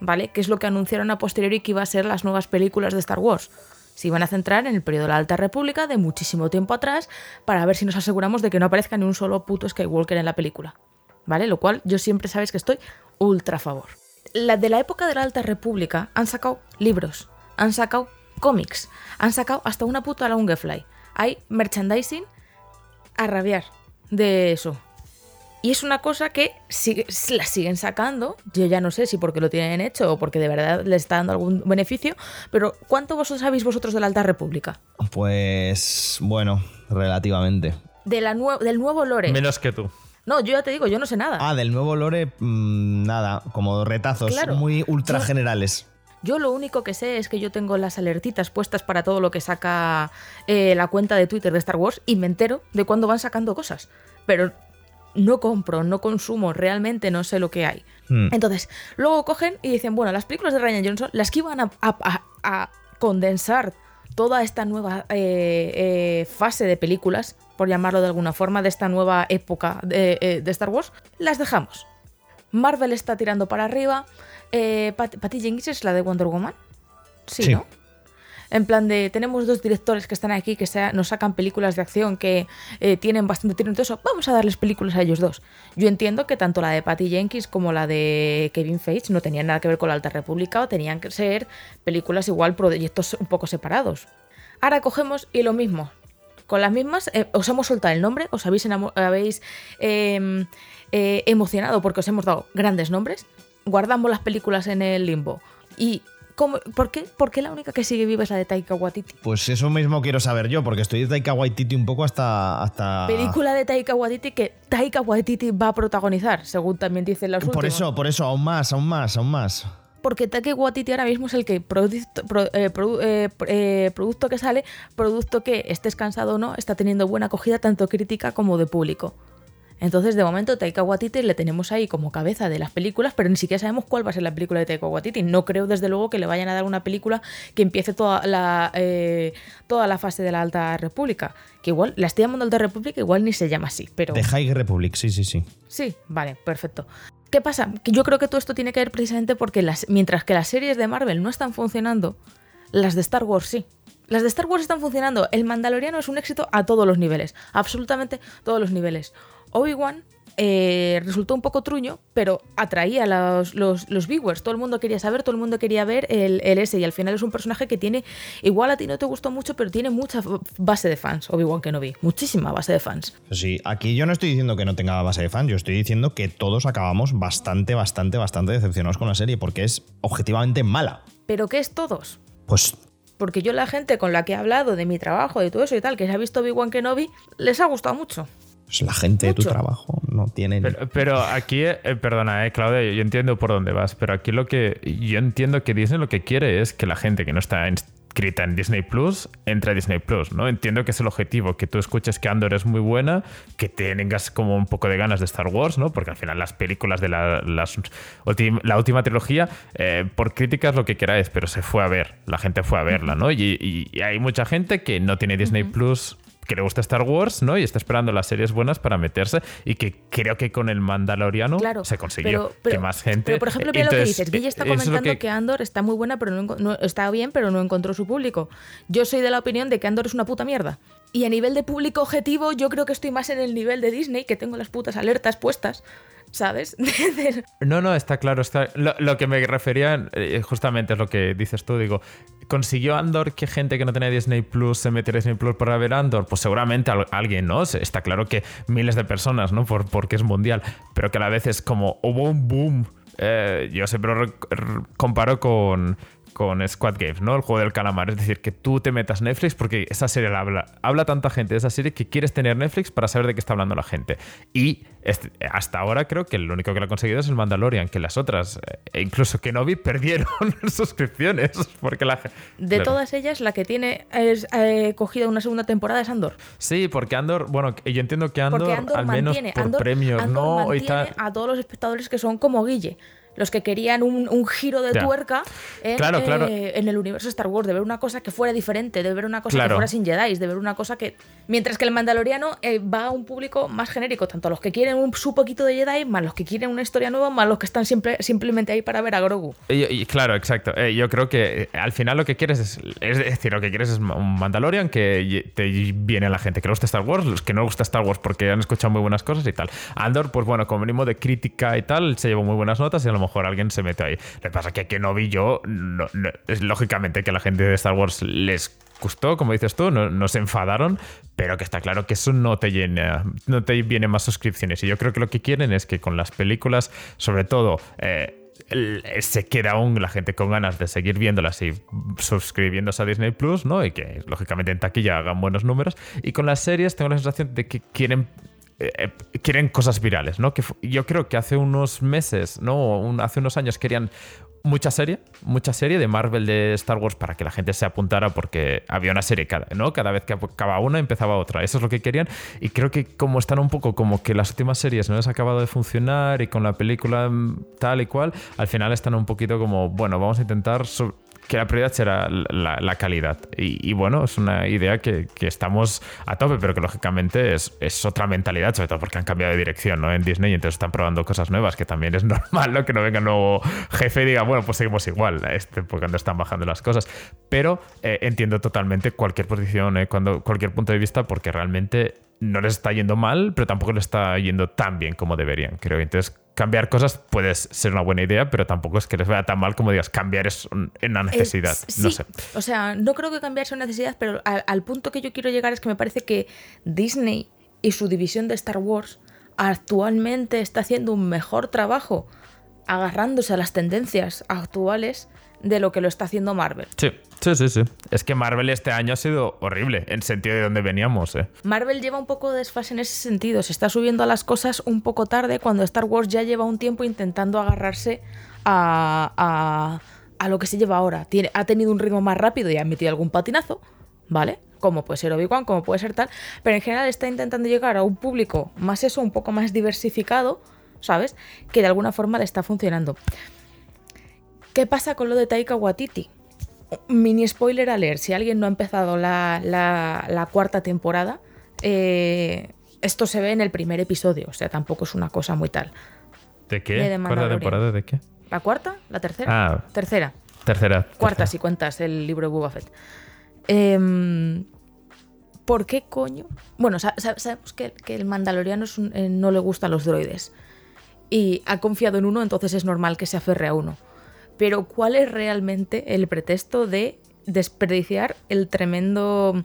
¿vale? Que es lo que anunciaron a posteriori que iba a ser las nuevas películas de Star Wars. Se iban a centrar en el periodo de la Alta República de muchísimo tiempo atrás para ver si nos aseguramos de que no aparezca ni un solo puto Skywalker en la película, ¿vale? Lo cual yo siempre sabéis que estoy ultra a favor. La de la época de la Alta República han sacado libros, han sacado cómics, han sacado hasta una puta Longefly. Hay merchandising a rabiar de eso. Y es una cosa que la siguen sacando. Yo ya no sé si porque lo tienen hecho o porque de verdad les está dando algún beneficio. Pero ¿cuánto vosotros sabéis vosotros de la Alta República? Pues bueno, relativamente. De la del nuevo lore. Menos que tú. No, yo ya te digo, yo no sé nada. Ah, del nuevo lore, mm, nada, como retazos muy ultra generales. Yo lo único que sé es que yo tengo las alertitas puestas para todo lo que saca eh, la cuenta de Twitter de Star Wars y me entero de cuándo van sacando cosas. Pero no compro, no consumo, realmente no sé lo que hay. Hmm. Entonces, luego cogen y dicen, bueno, las películas de Ryan Johnson, las que iban a, condensar toda esta nueva eh, eh, fase de películas, por llamarlo de alguna forma, de esta nueva época de, de Star Wars, las dejamos. Marvel está tirando para arriba, eh, Patty Jenkins es la de Wonder Woman. Sí, ¿no? En plan de, tenemos dos directores que están aquí que nos sacan películas de acción que eh, tienen bastante tiro, eso vamos a darles películas a ellos dos. Yo entiendo que tanto la de Patty Jenkins como la de Kevin Feige no tenían nada que ver con la Alta República o tenían que ser películas igual, proyectos un poco separados. Ahora cogemos y lo mismo. Con las mismas, eh, os hemos soltado el nombre, os habéis, habéis em, eh, emocionado porque os hemos dado grandes nombres guardamos las películas en el limbo. ¿Y cómo, por, qué, por qué la única que sigue viva es la de Taika Waititi? Pues eso mismo quiero saber yo, porque estoy de Taika Waititi un poco hasta... hasta... Película de Taika Waititi que Taika Waititi va a protagonizar, según también dicen los Por eso, por eso, aún más, aún más, aún más. porque Taika Waititi ahora mismo es el que producto, pro- eh, produ- eh, eh, producto que sale, producto que estés cansado o no, está teniendo buena acogida tanto crítica como de público. Entonces, de momento, Taika Waititi le tenemos ahí como cabeza de las películas, pero ni siquiera sabemos cuál va a ser la película de Taika Waititi. No creo, desde luego, que le vayan a dar una película que empiece toda la, eh, toda la fase de la Alta República. Que igual, la estoy llamando Alta República, igual ni se llama así, pero... The High Republic, sí, sí, sí. Sí, vale, perfecto. ¿Qué pasa? Que yo creo que todo esto tiene que ver precisamente porque las, mientras que las series de Marvel no están funcionando, las de Star Wars sí. Las de Star Wars están funcionando. El Mandaloriano es un éxito a todos los niveles, absolutamente todos los niveles. Obi-Wan eh, resultó un poco truño, pero atraía a los, los, los viewers. Todo el mundo quería saber, todo el mundo quería ver el, el ese. Y al final es un personaje que tiene, igual a ti no te gustó mucho, pero tiene mucha base de fans. Obi-Wan Kenobi, muchísima base de fans. Sí, aquí yo no estoy diciendo que no tenga base de fans, yo estoy diciendo que todos acabamos bastante, bastante, bastante decepcionados con la serie porque es objetivamente mala. ¿Pero qué es todos? Pues Porque yo la gente con la que he hablado de mi trabajo, de todo eso y tal, que se ha visto Obi-Wan Kenobi, les ha gustado mucho. Pues la gente de tu trabajo no tiene... Pero, pero aquí, eh, perdona, eh, Claudia, yo entiendo por dónde vas, pero aquí lo que yo entiendo que Disney lo que quiere es que la gente que no está inscrita en Disney Plus entre a Disney Plus, ¿no? Entiendo que es el objetivo, que tú escuches que Andor es muy buena, que tengas como un poco de ganas de Star Wars, ¿no? Porque al final las películas de la, las ultim- la última trilogía, eh, por críticas lo que queráis, pero se fue a ver, la gente fue a verla, ¿no? Y, y- y hay mucha gente que no tiene Disney Plus que le gusta Star Wars, ¿no? Y está esperando las series buenas para meterse y que creo que con el Mandaloriano Claro, se consiguió pero, pero- que más gente. Pero por ejemplo, mira lo que dices. Guille está lo comentando que... Andor está muy buena, pero no, no- está bien, pero no encontró su público. Yo soy de la opinión de que Andor es una puta mierda. Y a nivel de público objetivo, yo creo que estoy más en el nivel de Disney, que tengo las putas alertas puestas, ¿sabes? [LAUGHS] No, no, está claro. Lo, que me refería eh, justamente es lo que dices tú. Digo, ¿consiguió Andor que gente que no tenía Disney Plus se metiera Disney Plus para ver Andor? Pues seguramente al- alguien, ¿no? Está claro que miles de personas, ¿no? Por, porque es mundial. Pero que a la vez es como hubo un boom. Eh, yo siempre lo comparo con, con Squad Games, ¿no? El juego del calamar. Es decir, que tú te metas Netflix porque esa serie la habla. Habla tanta gente de esa serie que quieres tener Netflix para saber de qué está hablando la gente. Y este- hasta ahora creo que lo único que lo ha conseguido es el Mandalorian, que las otras, eh, e incluso Kenobi, [LAUGHS] perdieron [LAUGHS] suscripciones. Porque la de Claro. todas ellas, la que tiene es, eh, cogida una segunda temporada es Andor. Sí, porque Andor, bueno, yo entiendo que Andor, Andor al menos mantiene, por Andor- premios, Andor ¿no? Y mantiene tal. a todos los espectadores que son como Guille. Los que querían un, un giro de Ya. tuerca en, Claro, claro. eh, en el universo Star Wars, de ver una cosa que fuera diferente, de ver una cosa Claro. que fuera sin Jedi, de ver una cosa que. Mientras que el Mandaloriano eh, va a un público más genérico, tanto los que quieren un, su poquito de Jedi, más los que quieren una historia nueva, más los que están siempre, simplemente ahí para ver a Grogu. Y- y claro, exacto. Eh, yo creo que al final lo que quieres es, es decir, lo que quieres es un Mandalorian que te viene a la gente que le gusta Star Wars, los que no gusta Star Wars porque han escuchado muy buenas cosas y tal. Andor, pues bueno, como mínimo de crítica y tal, se llevó muy buenas notas y a lo mejor alguien se mete ahí. Lo que pasa es que que no vi yo, es lógicamente que a la gente de Star Wars les gustó, como dices tú, no, se enfadaron, pero que está claro que eso no te llena, no te viene más suscripciones. Y yo creo que lo que quieren es que con las películas, sobre todo, eh, se queda aún la gente con ganas de seguir viéndolas y suscribiéndose a Disney Plus, ¿no? Y que lógicamente en taquilla hagan buenos números. Y con las series tengo la sensación de que quieren eh, quieren cosas virales, ¿no? Yo creo que hace unos meses, ¿no? Hace unos años querían mucha serie, mucha serie de Marvel, de Star Wars, para que la gente se apuntara porque había una serie cada, ¿no? Cada vez que acababa una empezaba otra. Eso es lo que querían. Y creo que como están un poco como que las últimas series no les ha acabado de funcionar y con la película mm, tal y cual, al final están un poquito como, bueno, vamos a intentar que la prioridad será la, calidad. Y, bueno, es una idea que, que estamos a tope, pero que lógicamente es, es otra mentalidad, sobre todo porque han cambiado de dirección ¿no? en Disney y entonces están probando cosas nuevas, que también es [LAUGHS] normal ¿no? que no venga un nuevo jefe y diga, bueno, pues seguimos igual, este, porque cuando están bajando las cosas. Pero eh, entiendo totalmente cualquier posición, eh, cuando, cualquier punto de vista, porque realmente no les está yendo mal, pero tampoco les está yendo tan bien como deberían, creo. Entonces, cambiar cosas puede ser una buena idea, pero tampoco es que les vaya tan mal como digas, cambiar es un- una necesidad. Eh, no sé. O sea, no creo que cambiar sea una necesidad, pero al, al punto que yo quiero llegar es que me parece que Disney y su división de Star Wars actualmente está haciendo un mejor trabajo agarrándose a las tendencias actuales de lo que lo está haciendo Marvel. Sí, sí, sí, sí. Es que Marvel este año ha sido horrible, en sentido de donde veníamos, ¿eh? Marvel lleva un poco de desfase en ese sentido, se está subiendo a las cosas un poco tarde cuando Star Wars ya lleva un tiempo intentando agarrarse a, a, a lo que se lleva ahora. Tiene, ha tenido un ritmo más rápido y ha metido algún patinazo, ¿vale? Como puede ser Obi-Wan, como puede ser tal. Pero en general está intentando llegar a un público más eso, un poco más diversificado, ¿sabes? Que de alguna forma le está funcionando. ¿Qué pasa con lo de Taika Waititi? Mini spoiler alert, si alguien no ha empezado la, la- la cuarta temporada, eh, esto se ve en el primer episodio, o sea, tampoco es una cosa muy tal. ¿De De qué? The ¿Cuarta temporada de qué? ¿La cuarta? ¿La tercera? Ah. Tercera. Tercera. Cuarta, tercera. si cuentas el libro de Boba Fett. Em, ¿Por qué coño? Bueno, sa- sa- sabemos que, que el mandaloriano un- eh, no le gustan los droides. Y ha confiado en uno, entonces es normal que se aferre a uno. Pero ¿cuál es realmente el pretexto de desperdiciar el tremendo,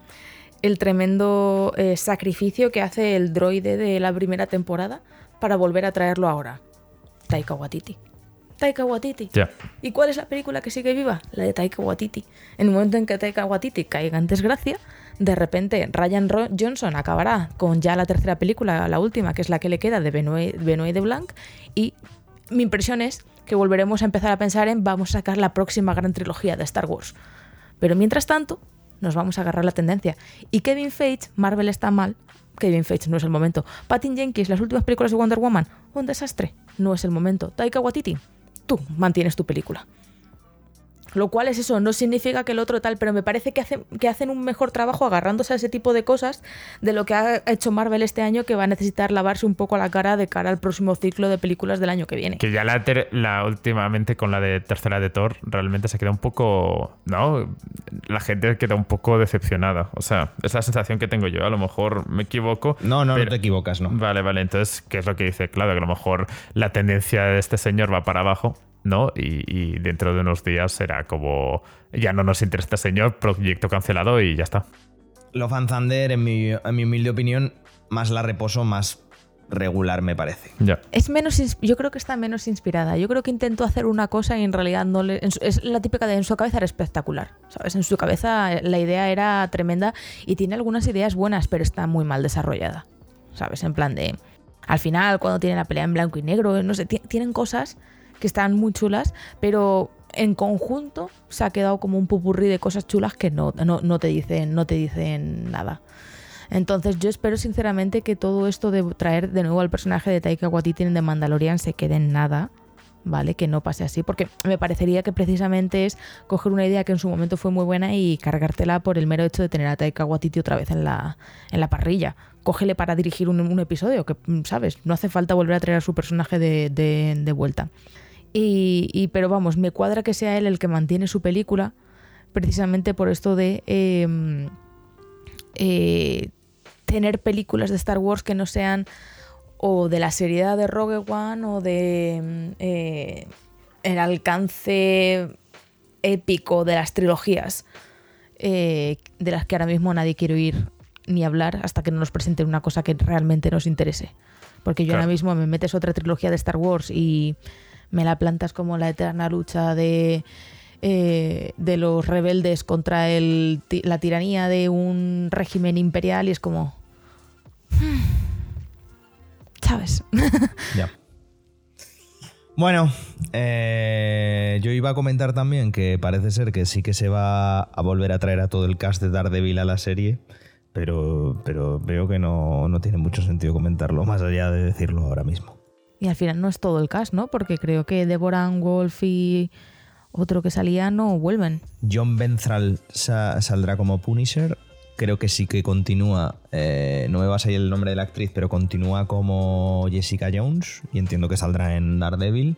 el tremendo eh, sacrificio que hace el droide de la primera temporada para volver a traerlo ahora? Taika Waititi. Taika Waititi. ¿Y cuál es la película que sigue viva? La de Taika Waititi. En el momento en que Taika Waititi caiga en desgracia, de repente Ryan Ro- Johnson acabará con ya la tercera película, la última, que es la que le queda de Benoit, Benoit de Blanc, y mi impresión es que volveremos a empezar a pensar en vamos a sacar la próxima gran trilogía de Star Wars. Pero mientras tanto, nos vamos a agarrar la tendencia. Y Kevin Feige, Marvel está mal. Kevin Feige no es el momento. Patty Jenkins, las últimas películas de Wonder Woman, un desastre. No es el momento. Taika Waititi, tú mantienes tu película. Lo cual es eso, no significa que el otro tal, pero me parece que, hace- que hacen un mejor trabajo agarrándose a ese tipo de cosas de lo que ha hecho Marvel este año, que va a necesitar lavarse un poco la cara de cara al próximo ciclo de películas del año que viene. Que ya la, ter- la últimamente con la de tercera de Thor realmente se queda un poco, ¿no? La gente queda un poco decepcionada. O sea, es la sensación que tengo yo. A lo mejor me equivoco. No, no, pero- no te equivocas, no. Vale, vale. Entonces, ¿qué es lo que dice? Claro, que a lo mejor la tendencia de este señor va para abajo, ¿no? Y, y dentro de unos días será como, ya no nos interesa este señor, proyecto cancelado y ya está. Love and Thunder, en mi, en mi humilde opinión, más la reposo, más regular me parece. Ya. Es menos, yo creo que está menos inspirada. Yo creo que intentó hacer una cosa y en realidad no le, en su- es la típica de en su cabeza era espectacular, ¿sabes? En su cabeza eh, la idea era tremenda y tiene algunas ideas buenas, pero está muy mal desarrollada, ¿sabes? En plan de al final cuando tiene la pelea en blanco y negro, no sé, ti- tienen cosas que están muy chulas, pero en conjunto se ha quedado como un pupurrí de cosas chulas que no, no, no te dicen no te dicen nada. Entonces yo espero sinceramente que todo esto de traer de nuevo al personaje de Taika Waititi en The Mandalorian se quede en nada, ¿vale? Que no pase así, porque me parecería que precisamente es coger una idea que en su momento fue muy buena y cargártela por el mero hecho de tener a Taika Waititi otra vez en la, en la parrilla. Cógele para dirigir un, episodio, que, mm, ¿sabes? No hace falta volver a traer a su personaje de- de vuelta. Y, y- pero vamos, me cuadra que sea él el que mantiene su película, precisamente por esto de... em, eh, tener películas de Star Wars que no sean o de la seriedad de Rogue One o de mm, eh, el alcance épico de las trilogías eh, de las que ahora mismo nadie quiere oír ni hablar hasta que no nos presenten una cosa que realmente nos interese. Porque yo Claro. ahora mismo me metes otra trilogía de Star Wars y me la plantas como la eterna lucha de, eh, de los rebeldes contra el, la tiranía de un régimen imperial y es como... [SIGHS] ¿Sabes? [LAUGHS] Ya. Bueno, eh, yo iba a comentar también que parece ser que sí que se va a volver a traer a todo el cast de Daredevil a la serie, pero, pero veo que no, no tiene mucho sentido comentarlo, más allá de decirlo ahora mismo. Y al final no es todo el cast, ¿no? Porque creo que Deborah Wolf y otro que salía no vuelven. John Benzral sa- saldrá como Punisher. Creo que sí que continúa, eh, no me va a salir el nombre de la actriz, pero continúa como Jessica Jones y entiendo que saldrá en Daredevil.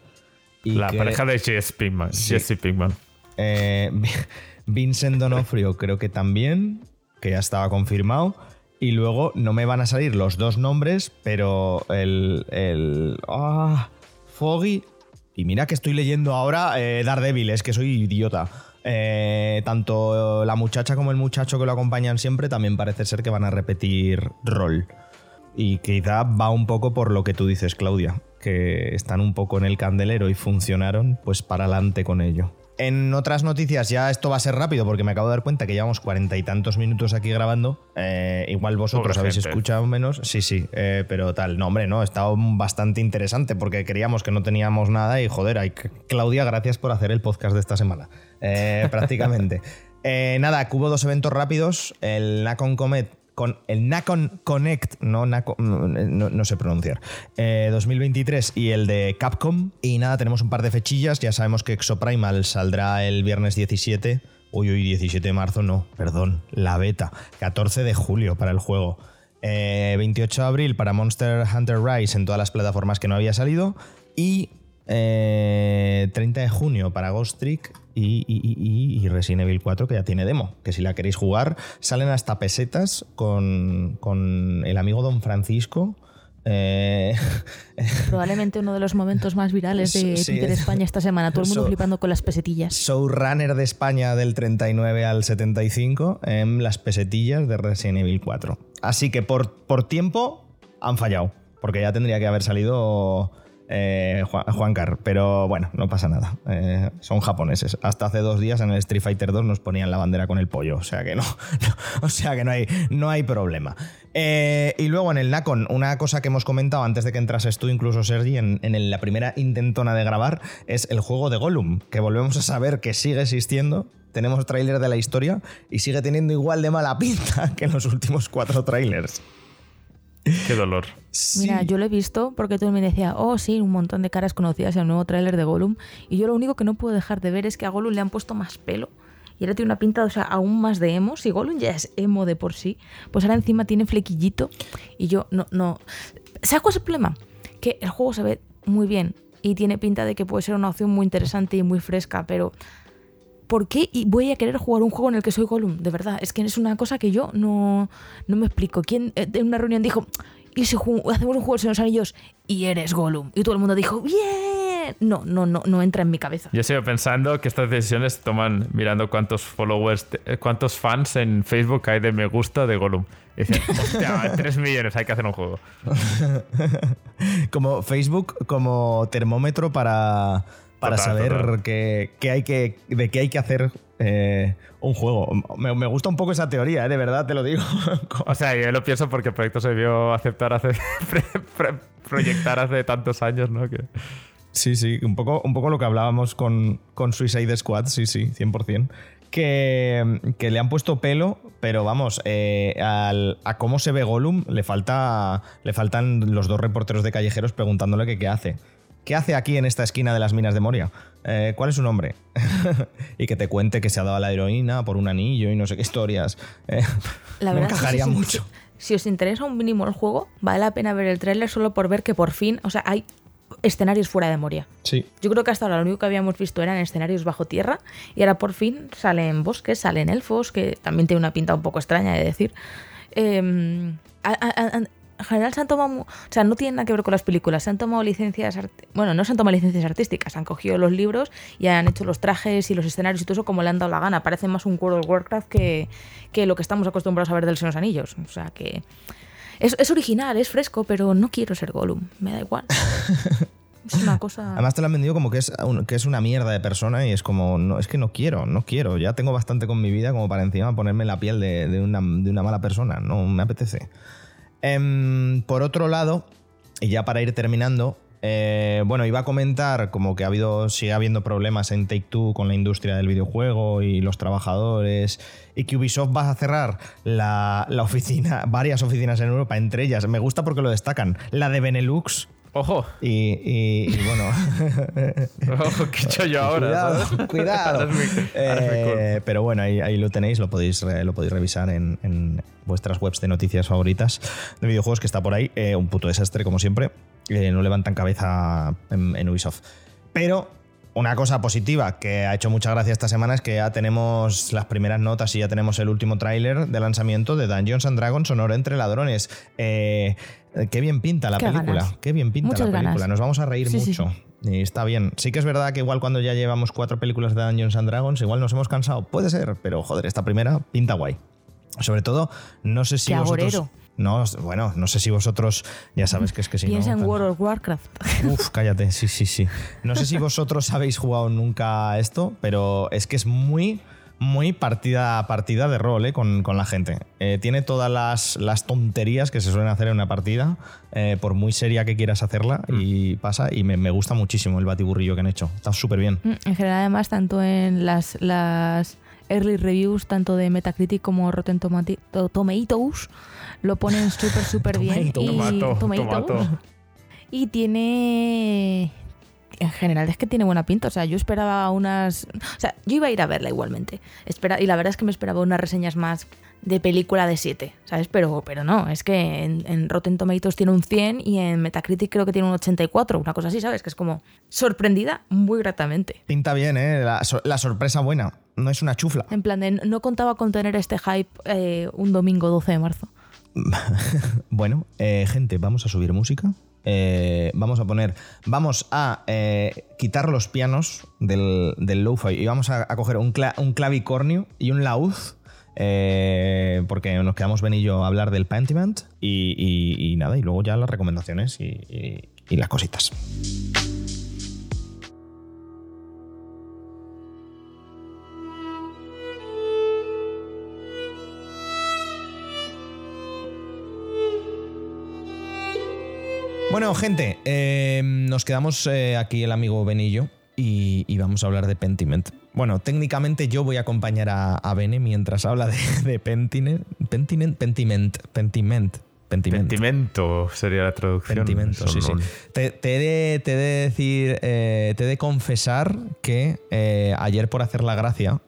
Y La que- pareja de Jesse Pinkman. Sí. Jesse Pinkman. Eh, [LAUGHS] Vincent Donofrio creo que también, que ya estaba confirmado. Y luego no me van a salir los dos nombres, pero el... el ah, Foggy... Y mira que estoy leyendo ahora eh, Daredevil, es que soy idiota. Eh, tanto la muchacha como el muchacho que lo acompañan siempre también parece ser que van a repetir rol. Y quizá va un poco por lo que tú dices, Claudia, que están un poco en el candelero y funcionaron, pues para adelante con ello. En otras noticias, ya esto va a ser rápido porque me acabo de dar cuenta que llevamos cuarenta y tantos minutos aquí grabando. Eh, igual vosotros Pobre habéis gente. escuchado menos. Sí, sí, eh, pero tal. No, hombre, no, ha estado bastante interesante porque creíamos que no teníamos nada y joder, hay, Claudia, gracias por hacer el podcast de esta semana. Eh, prácticamente. [LAUGHS] Nada, hubo dos eventos rápidos. El Nacon Comet el Nacon Connect, no, no, sé pronunciar, eh, 2023 y el de Capcom. Y nada, tenemos un par de fechillas. Ya sabemos que Exoprimal saldrá el viernes 17. Uy, uy, 17 de marzo, no, perdón, la beta. 14 de julio para el juego. Eh, 28 de abril para Monster Hunter Rise en todas las plataformas que no había salido. Y eh, 30 de junio para Ghost Trick y, y- y- y Resident Evil 4 que ya tiene demo. Que si la queréis jugar, salen hasta pesetas con, con el amigo Don Francisco. Eh, [LAUGHS] Probablemente uno de los momentos más virales de Sí, Twitter es- España esta semana. Todo el mundo So- flipando con las pesetillas. showrunner de España del 39 al 75 en las pesetillas de Resident Evil 4. Así que por, por tiempo han fallado, porque ya tendría que haber salido eh, Juan, Juancar, pero bueno, no pasa nada. Eh, son japoneses. Hasta hace dos días en el Street Fighter 2 nos ponían la bandera con el pollo, o sea que [LAUGHS] no, o sea que no hay, no hay problema. Eh, y luego en el Nacon, una cosa que hemos comentado antes de que entrases tú, incluso Sergi, en, la primera intentona de grabar, es el juego de Gollum, que volvemos a saber que sigue existiendo. Tenemos tráiler de la historia y sigue teniendo igual de mala pinta [LAUGHS] que en los últimos cuatro trailers. Qué dolor. Mira, yo lo he visto porque todo me decía, oh sí, un montón de caras conocidas en el nuevo tráiler de Gollum. Y yo lo único que no puedo dejar de ver es que a Gollum le han puesto más pelo. Y ahora tiene una pinta, o sea, aún más de emo. Si Gollum ya es emo de por sí, pues ahora encima tiene flequillito. Y yo no, no. ¿Sabes cuál es el problema? Que el juego se ve muy bien y tiene pinta de que puede ser una opción muy interesante y muy fresca, pero ¿por qué y voy a querer jugar un juego en el que soy Gollum? De verdad, es que es una cosa que yo no, no me explico. ¿Quién eh, en una reunión dijo, y si hacemos un juego de los anillos y eres Gollum? Y todo el mundo dijo, ¡bien! No, no, no, no entra en mi cabeza. Yo sigo pensando que estas decisiones toman mirando cuántos followers, eh, cuántos fans en Facebook hay de me gusta de Gollum. Y dicen, [LAUGHS] hostia, 3 millones, hay que hacer un juego. [LAUGHS] como Facebook como termómetro para, para Total, saber qué- qué hay que, de qué hay que hacer eh, un juego. Me, me gusta un poco esa teoría, eh, de verdad te lo digo. [LAUGHS] O sea, yo lo pienso porque el proyecto se vio aceptar hace. [LAUGHS] pre- pre- proyectar hace tantos años, ¿no? Que... Sí, sí, un poco, un poco lo que hablábamos con, con Suicide Squad, sí, sí, 100%. Que, que le han puesto pelo, pero vamos, eh, al- a cómo se ve Gollum le, falta, le faltan los dos reporteros de callejeros preguntándole que qué hace. ¿Qué hace aquí en esta esquina de las minas de Moria? Eh, ¿Cuál es su nombre? [LAUGHS] y que te cuente que se ha dado a la heroína por un anillo y no sé qué historias. Eh, La me verdad, es que encajaría si os mucho. Si os interesa un mínimo el juego, vale la pena ver el tráiler solo por ver que por fin, o sea, hay escenarios fuera de Moria. Sí, Yo creo que hasta ahora lo único que habíamos visto eran escenarios bajo tierra y ahora por fin salen bosques, salen elfos, que también tiene una pinta un poco extraña de decir. Eh, a- en general se han tomado, o sea, no tiene nada que ver con las películas, se han tomado licencias, bueno, no se han tomado licencias artísticas, han cogido los libros y han hecho los trajes y los escenarios y todo eso como le han dado la gana. Parece más un World of Warcraft que, que lo que estamos acostumbrados a ver del Señor de los Anillos. O sea que es, es original, es fresco, pero no quiero ser Gollum, me da igual. Es una cosa... [LAUGHS] Además te lo han vendido como que es, que es una mierda de persona y es como, no, es que no quiero, no quiero. Ya tengo bastante con mi vida como para encima ponerme la piel de, de una, de una mala persona. No me apetece. Em, por otro lado, y ya para ir terminando, eh, bueno, iba a comentar como que ha habido, sigue habiendo problemas en Take Two con la industria del videojuego y los trabajadores, y que Ubisoft va a cerrar la, la oficina, [LAUGHS] varias oficinas en Europa, entre ellas, me gusta porque lo destacan, la de Benelux, ¡Ojo! y, y- y bueno. [LAUGHS] ¡Ojo! ¿Qué he hecho yo ahora? cuidado, cuidado. Ahora es mi- ahora es mi culpa. Eh, pero bueno, ahí, ahí lo tenéis, lo podéis, lo podéis revisar en, en vuestras webs de noticias favoritas de videojuegos que está por ahí. Eh, un puto desastre, como siempre. Eh, no levantan cabeza en, en Ubisoft. Pero una cosa positiva que ha hecho mucha gracia esta semana es que ya tenemos las primeras notas y ya tenemos el último tráiler de lanzamiento de Dungeons and Dragons Honor entre ladrones. Eh, qué bien pinta la Qué película. ganas. Qué bien pinta Muchas la película. ganas. Nos vamos a reír Sí, sí, mucho. Y está bien. Sí que es verdad que igual cuando ya llevamos cuatro películas de Dungeons and Dragons, igual nos hemos cansado. Puede ser, pero joder, esta primera pinta guay. Sobre todo, no sé si Qué vosotros... agorero. No, bueno, no sé si vosotros, ya sabes que es que si Piensa no... en World of Warcraft. [LAUGHS] Uf, cállate, sí, sí, sí. No sé si vosotros habéis jugado nunca esto, pero es que es muy, muy partida, partida de rol eh, con, con la gente. Eh, tiene todas las, las tonterías que se suelen hacer en una partida, eh, por muy seria que quieras hacerla, y pasa, y me, me gusta muchísimo el batiburrillo que han hecho. Está súper bien. Mm, En general, además, tanto en las, las early reviews, tanto de Metacritic como Rotten Tomatoes, lo ponen súper, súper [LAUGHS] bien. Tomato, tomato. Y tiene. En general es que tiene buena pinta. O sea, yo esperaba unas. O sea, yo iba a ir a verla igualmente. Espera, y la verdad es que me esperaba unas reseñas más de película de 7, ¿sabes? Pero, pero no, es que en, en Rotten Tomatoes tiene un 100 y en Metacritic creo que tiene un 84, una cosa así, ¿sabes? Que es como sorprendida muy gratamente. Pinta bien, ¿eh? La, so- la sorpresa buena. No es una chufla. En plan de no contaba con tener este hype eh, un domingo 12 de marzo. [LAUGHS] Bueno, eh, gente, vamos a subir música. Eh, vamos a poner. Vamos a eh, quitar los pianos del, del y vamos a, coger un, un clavicornio y un laúd. eh, porque nos quedamos Ben y yo a hablar del Pentiment y, nada, y luego ya las recomendaciones y- y las cositas. Bueno, gente, eh, nos quedamos eh, aquí el amigo Benillo y, y vamos a hablar de Pentiment. Bueno, técnicamente yo voy a acompañar a, a Bene mientras habla de, de Pentiment, Pentiment, Pentiment, Pentiment, Pentiment. Pentimento sería la traducción. Pentimento, sí, sí. Te, te he de, te he de decir, eh, te he de confesar que eh, ayer por hacer la gracia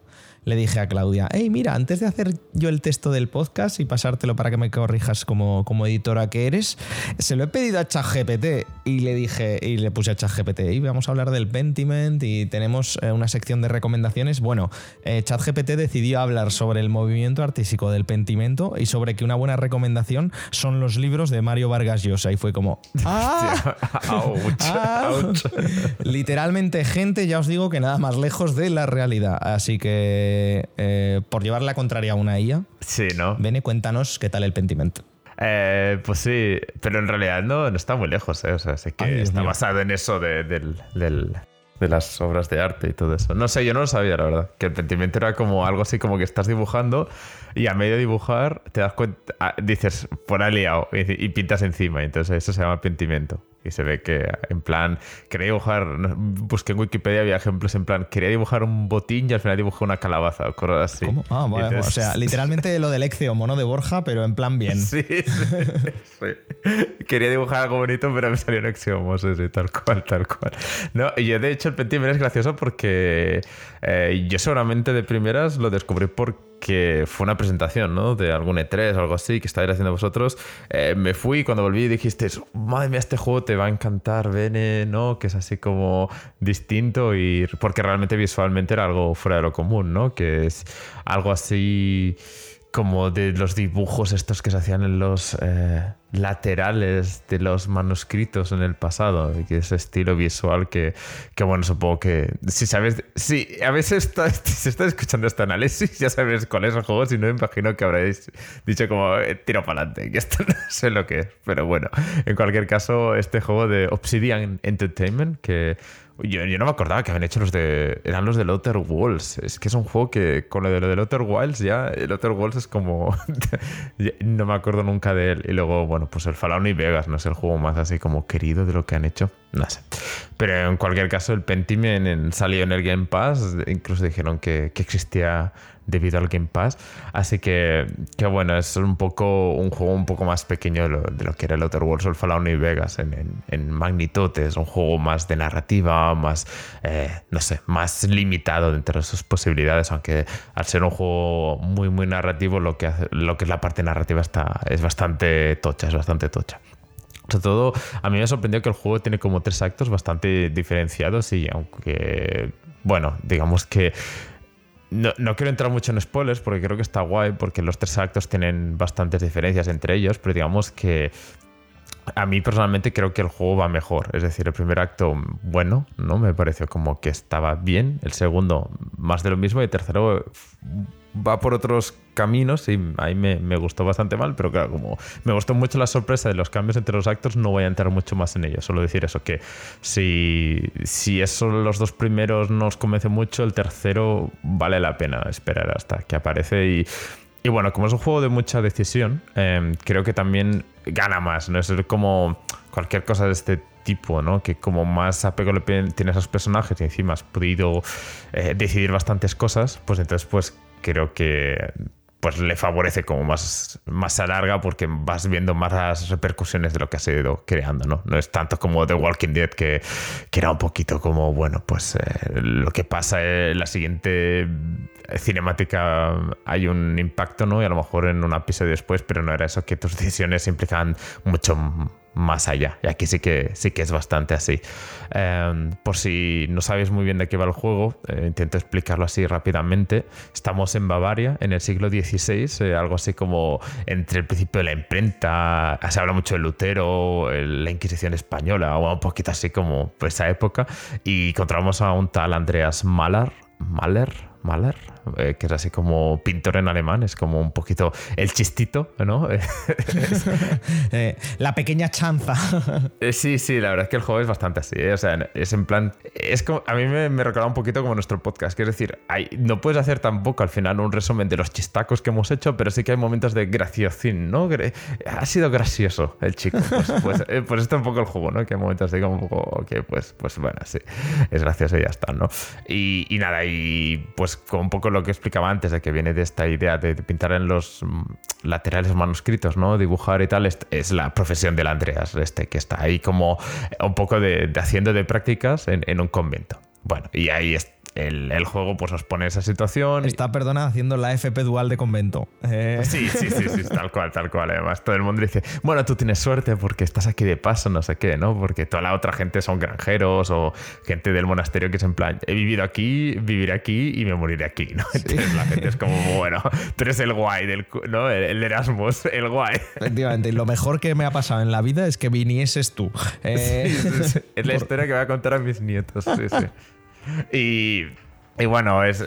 le dije a Claudia, hey, mira, antes de hacer yo el texto del podcast y pasártelo para que me corrijas como, como editora que eres, se lo he pedido a ChatGPT y le dije, y le puse a ChatGPT, y vamos a hablar del Pentiment y tenemos eh, una sección de recomendaciones. Bueno, eh, ChatGPT decidió hablar sobre el movimiento artístico del Pentimento y sobre que una buena recomendación son los libros de Mario Vargas Llosa y fue como, [LAUGHS] ¡ah! [LAUGHS] Ouch, Ah. ouch. Literalmente, gente, ya os digo que nada más lejos de la realidad. Así que, eh, por llevar la contraria a una IA, Sí, ¿no? Bene, cuéntanos qué tal el Pentiment. Eh, pues sí, pero en realidad no, no está muy lejos, ¿eh? O sea, sé que Ay, está mío. basado en eso de, del- del- de las obras de arte y todo eso. No sé, yo no lo sabía, la verdad. Que el pentimiento era como algo así como que estás dibujando y a medio dibujar te das cuenta, ah, dices, por ahí liado y, y pintas encima. Y entonces eso se llama pentimiento. Y se ve que, en plan, quería dibujar, busqué en Wikipedia, había ejemplos en plan, quería dibujar un botín y al final dibujé una calabaza o cosas así. ¿Cómo? Ah, vale, entonces- o sea, [LAUGHS] literalmente lo del Exio, mono de Borja, pero en plan bien. Sí, sí, sí. Quería dibujar algo bonito, pero me salió un exiomo, sí, sí, tal cual, tal cual. No, y yo de hecho el Pentiment es gracioso porque eh, yo seguramente de primeras lo descubrí porque fue una presentación, ¿no? De algún E3 o algo así que estáis haciendo vosotros. Eh, me fui y cuando volví dijiste, madre mía, este juego te va a encantar, Bene, ¿no? Que es así como distinto y porque realmente visualmente era algo fuera de lo común, ¿no? Que es algo así como de los dibujos estos que se hacían en los eh, laterales de los manuscritos en el pasado, y ese estilo visual que, que bueno, supongo que si sabes, si a veces está, [LAUGHS] si estás escuchando este análisis, ya sabes cuál es el juego, si no, imagino que habréis dicho como eh, tiro para adelante, que esto [LAUGHS] no sé lo que es, pero bueno, en cualquier caso, este juego de Obsidian Entertainment, que yo, yo no me acordaba que habían hecho los de. Eran los de Outer Worlds. Es que es un juego que con lo de lo del Outer Wilds ya. El Outer Worlds es como. [LAUGHS] no me acuerdo nunca de él. Y luego, bueno, pues el Fallout New Vegas no es el juego más así como querido de lo que han hecho. No sé. Pero en cualquier caso, el Pentiment en- salió en el Game Pass. Incluso dijeron que, existía debido al Game Pass. Así que, bueno, es un poco un juego un poco más pequeño de lo, que era el Outer Worlds o el Fallout New Vegas en, en- en. Es un juego más de narrativa, más, eh, no sé, más limitado dentro de sus posibilidades, aunque al ser un juego muy, muy narrativo, lo que, lo que es la parte narrativa está, es bastante tocha, es bastante tocha. Sobre todo, a mí me sorprendió que el juego tiene como tres actos bastante diferenciados y aunque, bueno, digamos que no, no quiero entrar mucho en spoilers porque creo que está guay porque los tres actos tienen bastantes diferencias entre ellos, pero digamos que a mí personalmente creo que el juego va mejor. Es decir, el primer acto, bueno, ¿no? Me pareció como que estaba bien. El segundo, más de lo mismo. Y el tercero va por otros caminos y ahí me, me, gustó bastante mal, pero claro, como me gustó mucho la sorpresa de los cambios entre los actos, no voy a entrar mucho más en ello, solo decir eso, que si, si esos los dos primeros nos convence mucho, el tercero vale la pena esperar hasta que aparece y... Y bueno, como es un juego de mucha decisión, eh, creo que también gana más, ¿no? Es como cualquier cosa de este tipo, ¿no? Que como más apego le tienes a los personajes y encima has podido eh, decidir bastantes cosas, pues entonces pues creo que pues le favorece como más, más a larga porque vas viendo más las repercusiones de lo que has ido creando, ¿no? No es tanto como The Walking Dead que, que era un poquito como, bueno, pues eh, lo que pasa en la siguiente cinemática hay un impacto, ¿no? Y a lo mejor en un episodio después, pero no era eso que tus decisiones implicaban mucho más allá. Y aquí sí que, sí que es bastante así. Em, por si no sabéis muy bien de qué va el juego, eh, intento explicarlo así rápidamente. Estamos en Bavaria, en el siglo XVI, eh, algo así como entre el principio de la imprenta, se habla mucho de Lutero, la Inquisición española, o un poquito así como esa época, y encontramos a un tal Andreas Mahler, Mahler, Mahler, eh, que es así como pintor en alemán, es como un poquito el chistito, ¿no? [LAUGHS] Eh, la pequeña chanza. Eh, sí, sí, la verdad es que el juego es bastante así, o sea, es en plan, es como, a mí me, me recuerda un poquito como nuestro podcast, que es decir, hay, no puedes hacer tampoco al final un resumen de los chistacos que hemos hecho, pero sí que hay momentos de graciosín, ¿no? Ha sido gracioso el chico, pues, pues, pues esto es un poco el juego, ¿no? Que hay momentos de como un poco, ok, pues, pues bueno, sí, es gracioso y ya está, ¿no? Y, y nada, y pues con un poco lo que explicaba antes, de que viene de esta idea de pintar en los laterales manuscritos, ¿no? Dibujar y tal, es, la profesión del Andreas, este, que está ahí como un poco de, haciendo de prácticas en, en un convento. Bueno, y ahí está el, juego pues nos pone esa situación. Está, perdona, haciendo la FP dual de convento. Eh. Sí, sí, sí, sí, tal cual, tal cual. Además, todo el mundo dice, bueno, tú tienes suerte porque estás aquí de paso, no sé qué, ¿no? Porque toda la otra gente son granjeros o gente del monasterio que es en plan, he vivido aquí, viviré aquí y me moriré aquí, ¿no? Entonces la gente es como, bueno, tú eres el guay, del, ¿no? El, Erasmus, el guay. Efectivamente, y lo mejor que me ha pasado en la vida es que vinieses tú. Eh, es la historia que voy a contar a mis nietos, sí, sí. [LAUGHS] Y, y bueno, es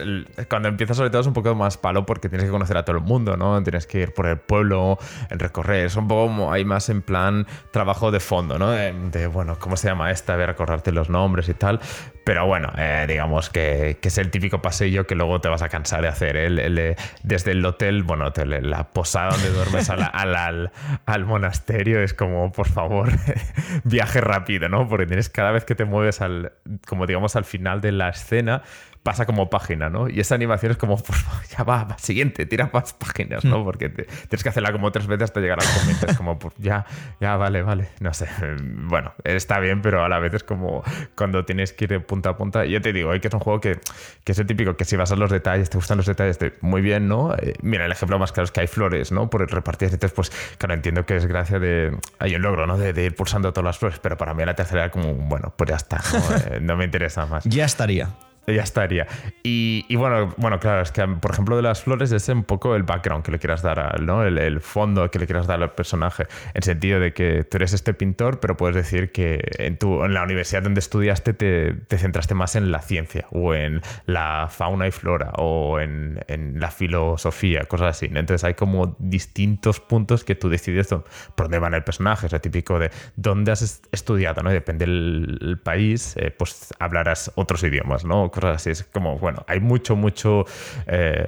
cuando empiezas sobre todo es un poco más palo porque tienes que conocer a todo el mundo, ¿no? Tienes que ir por el pueblo, recorrer. Es un poco hay más en plan trabajo de fondo, ¿no? De, bueno, ¿cómo se llama esta? De recordarte los nombres y tal. Pero bueno, eh, digamos que, es el típico pasillo que luego te vas a cansar de hacer. ¿eh? El, desde el hotel, bueno, la posada donde duermes al, al, al, monasterio es como, por favor, [LAUGHS] viaje rápido, ¿no? Porque tienes cada vez que te mueves al, como digamos, al final de la escena, pasa como página, ¿no? Y esa animación es como, [LAUGHS] favor, ya va, va, siguiente, tira más páginas, ¿no? Mm. Porque tienes que hacerla como tres veces hasta llegar al comienzo. Es como, pues, ya, ya, vale, vale. No sé. Bueno, está bien, pero a la vez es como cuando tienes que ir de punta a punta. Yo te digo, hay que es un juego que, que, es el típico que si vas a los detalles, te gustan los detalles, de, muy bien, ¿no? Eh, mira, el ejemplo más claro es que hay flores, ¿no? Por repartir. Entonces, pues, claro, entiendo que es gracia de. Hay un logro, ¿no? De, ir pulsando todas las flores, pero para mí la tercera era como, bueno, pues ya está. no, [LAUGHS] eh, no me interesa más. Ya estaría. Ya estaría. Y, bueno, bueno, claro, es que por ejemplo de las flores es un poco el background que le quieras dar, ¿no? El, fondo que le quieras dar al personaje. En sentido de que tú eres este pintor, pero puedes decir que en, tu, en la universidad donde estudiaste te, te centraste más en la ciencia o en la fauna y flora o en, en la filosofía, cosas así. Entonces hay como distintos puntos que tú decides por dónde va el personaje. Es lo típico de dónde has estudiado, ¿no? Depende del país, eh, pues hablarás otros idiomas, ¿no? Cosas así. Es como, bueno, hay mucho, mucho, eh,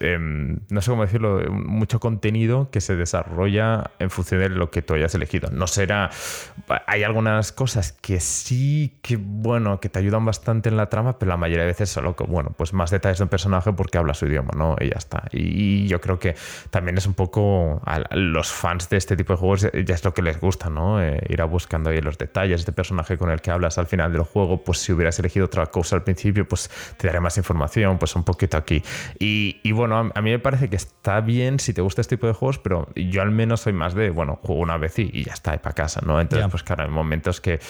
em, no sé cómo decirlo, mucho contenido que se desarrolla en función de lo que tú hayas elegido. No será, hay algunas cosas que sí, que bueno, que te ayudan bastante en la trama, pero la mayoría de veces solo, bueno, pues más detalles de un personaje porque habla su idioma, ¿no? Y ya está. Y, yo creo que también es un poco a los fans de este tipo de juegos ya es lo que les gusta, ¿no? Eh, ir a buscando ahí los detalles de personaje con el que hablas al final del juego, pues si hubieras elegido otra cosa al principio, pues te daré más información, pues un poquito aquí. Y, bueno, a, mí me parece que está bien si te gusta este tipo de juegos, pero yo al menos soy más de, bueno, juego una vez y, ya está, y para casa, ¿no? Entonces, pues claro, hay momentos que,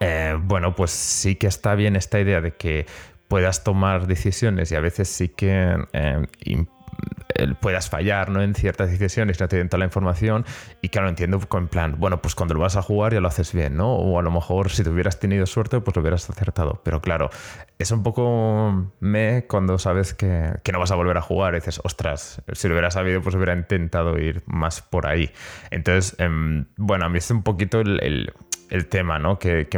eh, bueno, pues sí que está bien esta idea de que puedas tomar decisiones y a veces sí que... Eh, puedas fallar ¿no? en ciertas decisiones, no te den toda la información. Y claro, entiendo en plan, bueno, pues cuando lo vas a jugar ya lo haces bien, ¿no? O a lo mejor si te hubieras tenido suerte, pues lo hubieras acertado. Pero claro, es un poco me cuando sabes que, que no vas a volver a jugar. Y dices, ostras, si lo hubiera sabido, pues hubiera intentado ir más por ahí. Entonces, em, bueno, a mí es un poquito el tema, ¿no? Que,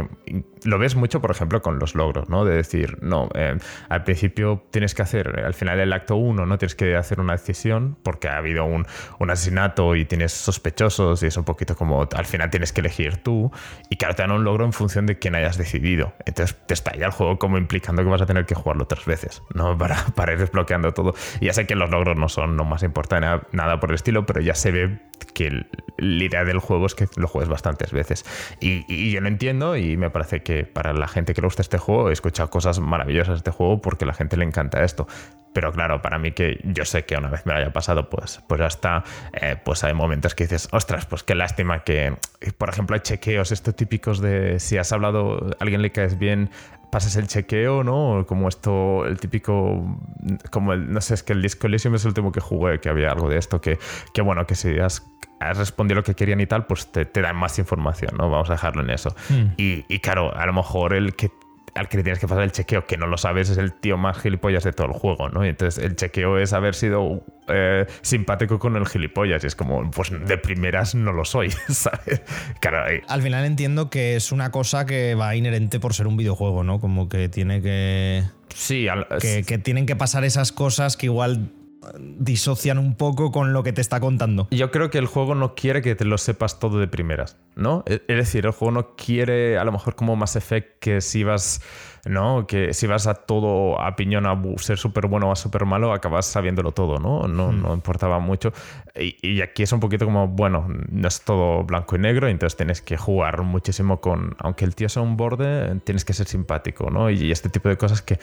lo ves mucho, por ejemplo, con los logros, ¿no? De decir, no, eh, al principio tienes que hacer, al final del acto 1, ¿no? Tienes que hacer una decisión porque ha habido un, asesinato y tienes sospechosos y es un poquito como, al final tienes que elegir tú y ahora te dan un logro en función de quién hayas decidido. Entonces te está el juego como implicando que vas a tener que jugarlo tres veces, ¿no? [LAUGHS] Para, para ir desbloqueando todo. Y ya sé que los logros no son lo más importante, nada por el estilo, pero ya se ve que la idea del juego es que lo juegues bastantes veces. Y, yo lo entiendo y me parece que para la gente que le gusta este juego, he escuchado cosas maravillosas de este juego porque a la gente le encanta esto. Pero claro, para mí que yo sé que una vez me lo haya pasado, pues, pues hasta eh, pues hay momentos que dices, ostras, pues qué lástima que, por ejemplo, hay chequeos estos típicos de si has hablado, a alguien le caes bien, pases el chequeo, ¿no? Como esto, el típico, como el, no sé, es que el Disco Elysium es el último que jugué, que había algo de esto, que, que bueno, que si has has respondido lo que querían y tal, pues te, te dan más información, ¿no? Vamos a dejarlo en eso. Hmm. Y, y, claro, a lo mejor el que al que le tienes que pasar el chequeo, que no lo sabes, es el tío más gilipollas de todo el juego, ¿no? Y entonces el chequeo es haber sido eh, simpático con el gilipollas. Y es como, pues de primeras no lo soy, [LAUGHS] ¿sabes? Claro, Al final entiendo que es una cosa que va inherente por ser un videojuego, ¿no? Como que tiene que. Sí, que, que tienen que pasar esas cosas que igual disocian un poco con lo que te está contando. Yo creo que el juego no quiere que te lo sepas todo de primeras, ¿no? Es decir, el juego no quiere, a lo mejor como Mass Effect, que si vas, ¿no? Que si vas a todo a piñón a ser súper bueno o a súper malo, acabas sabiéndolo todo, ¿no? No, hmm. no importaba mucho. Y, y, aquí es un poquito como, bueno, no es todo blanco y negro, entonces tienes que jugar muchísimo con, aunque el tío sea un borde, tienes que ser simpático, ¿no? Y este tipo de cosas que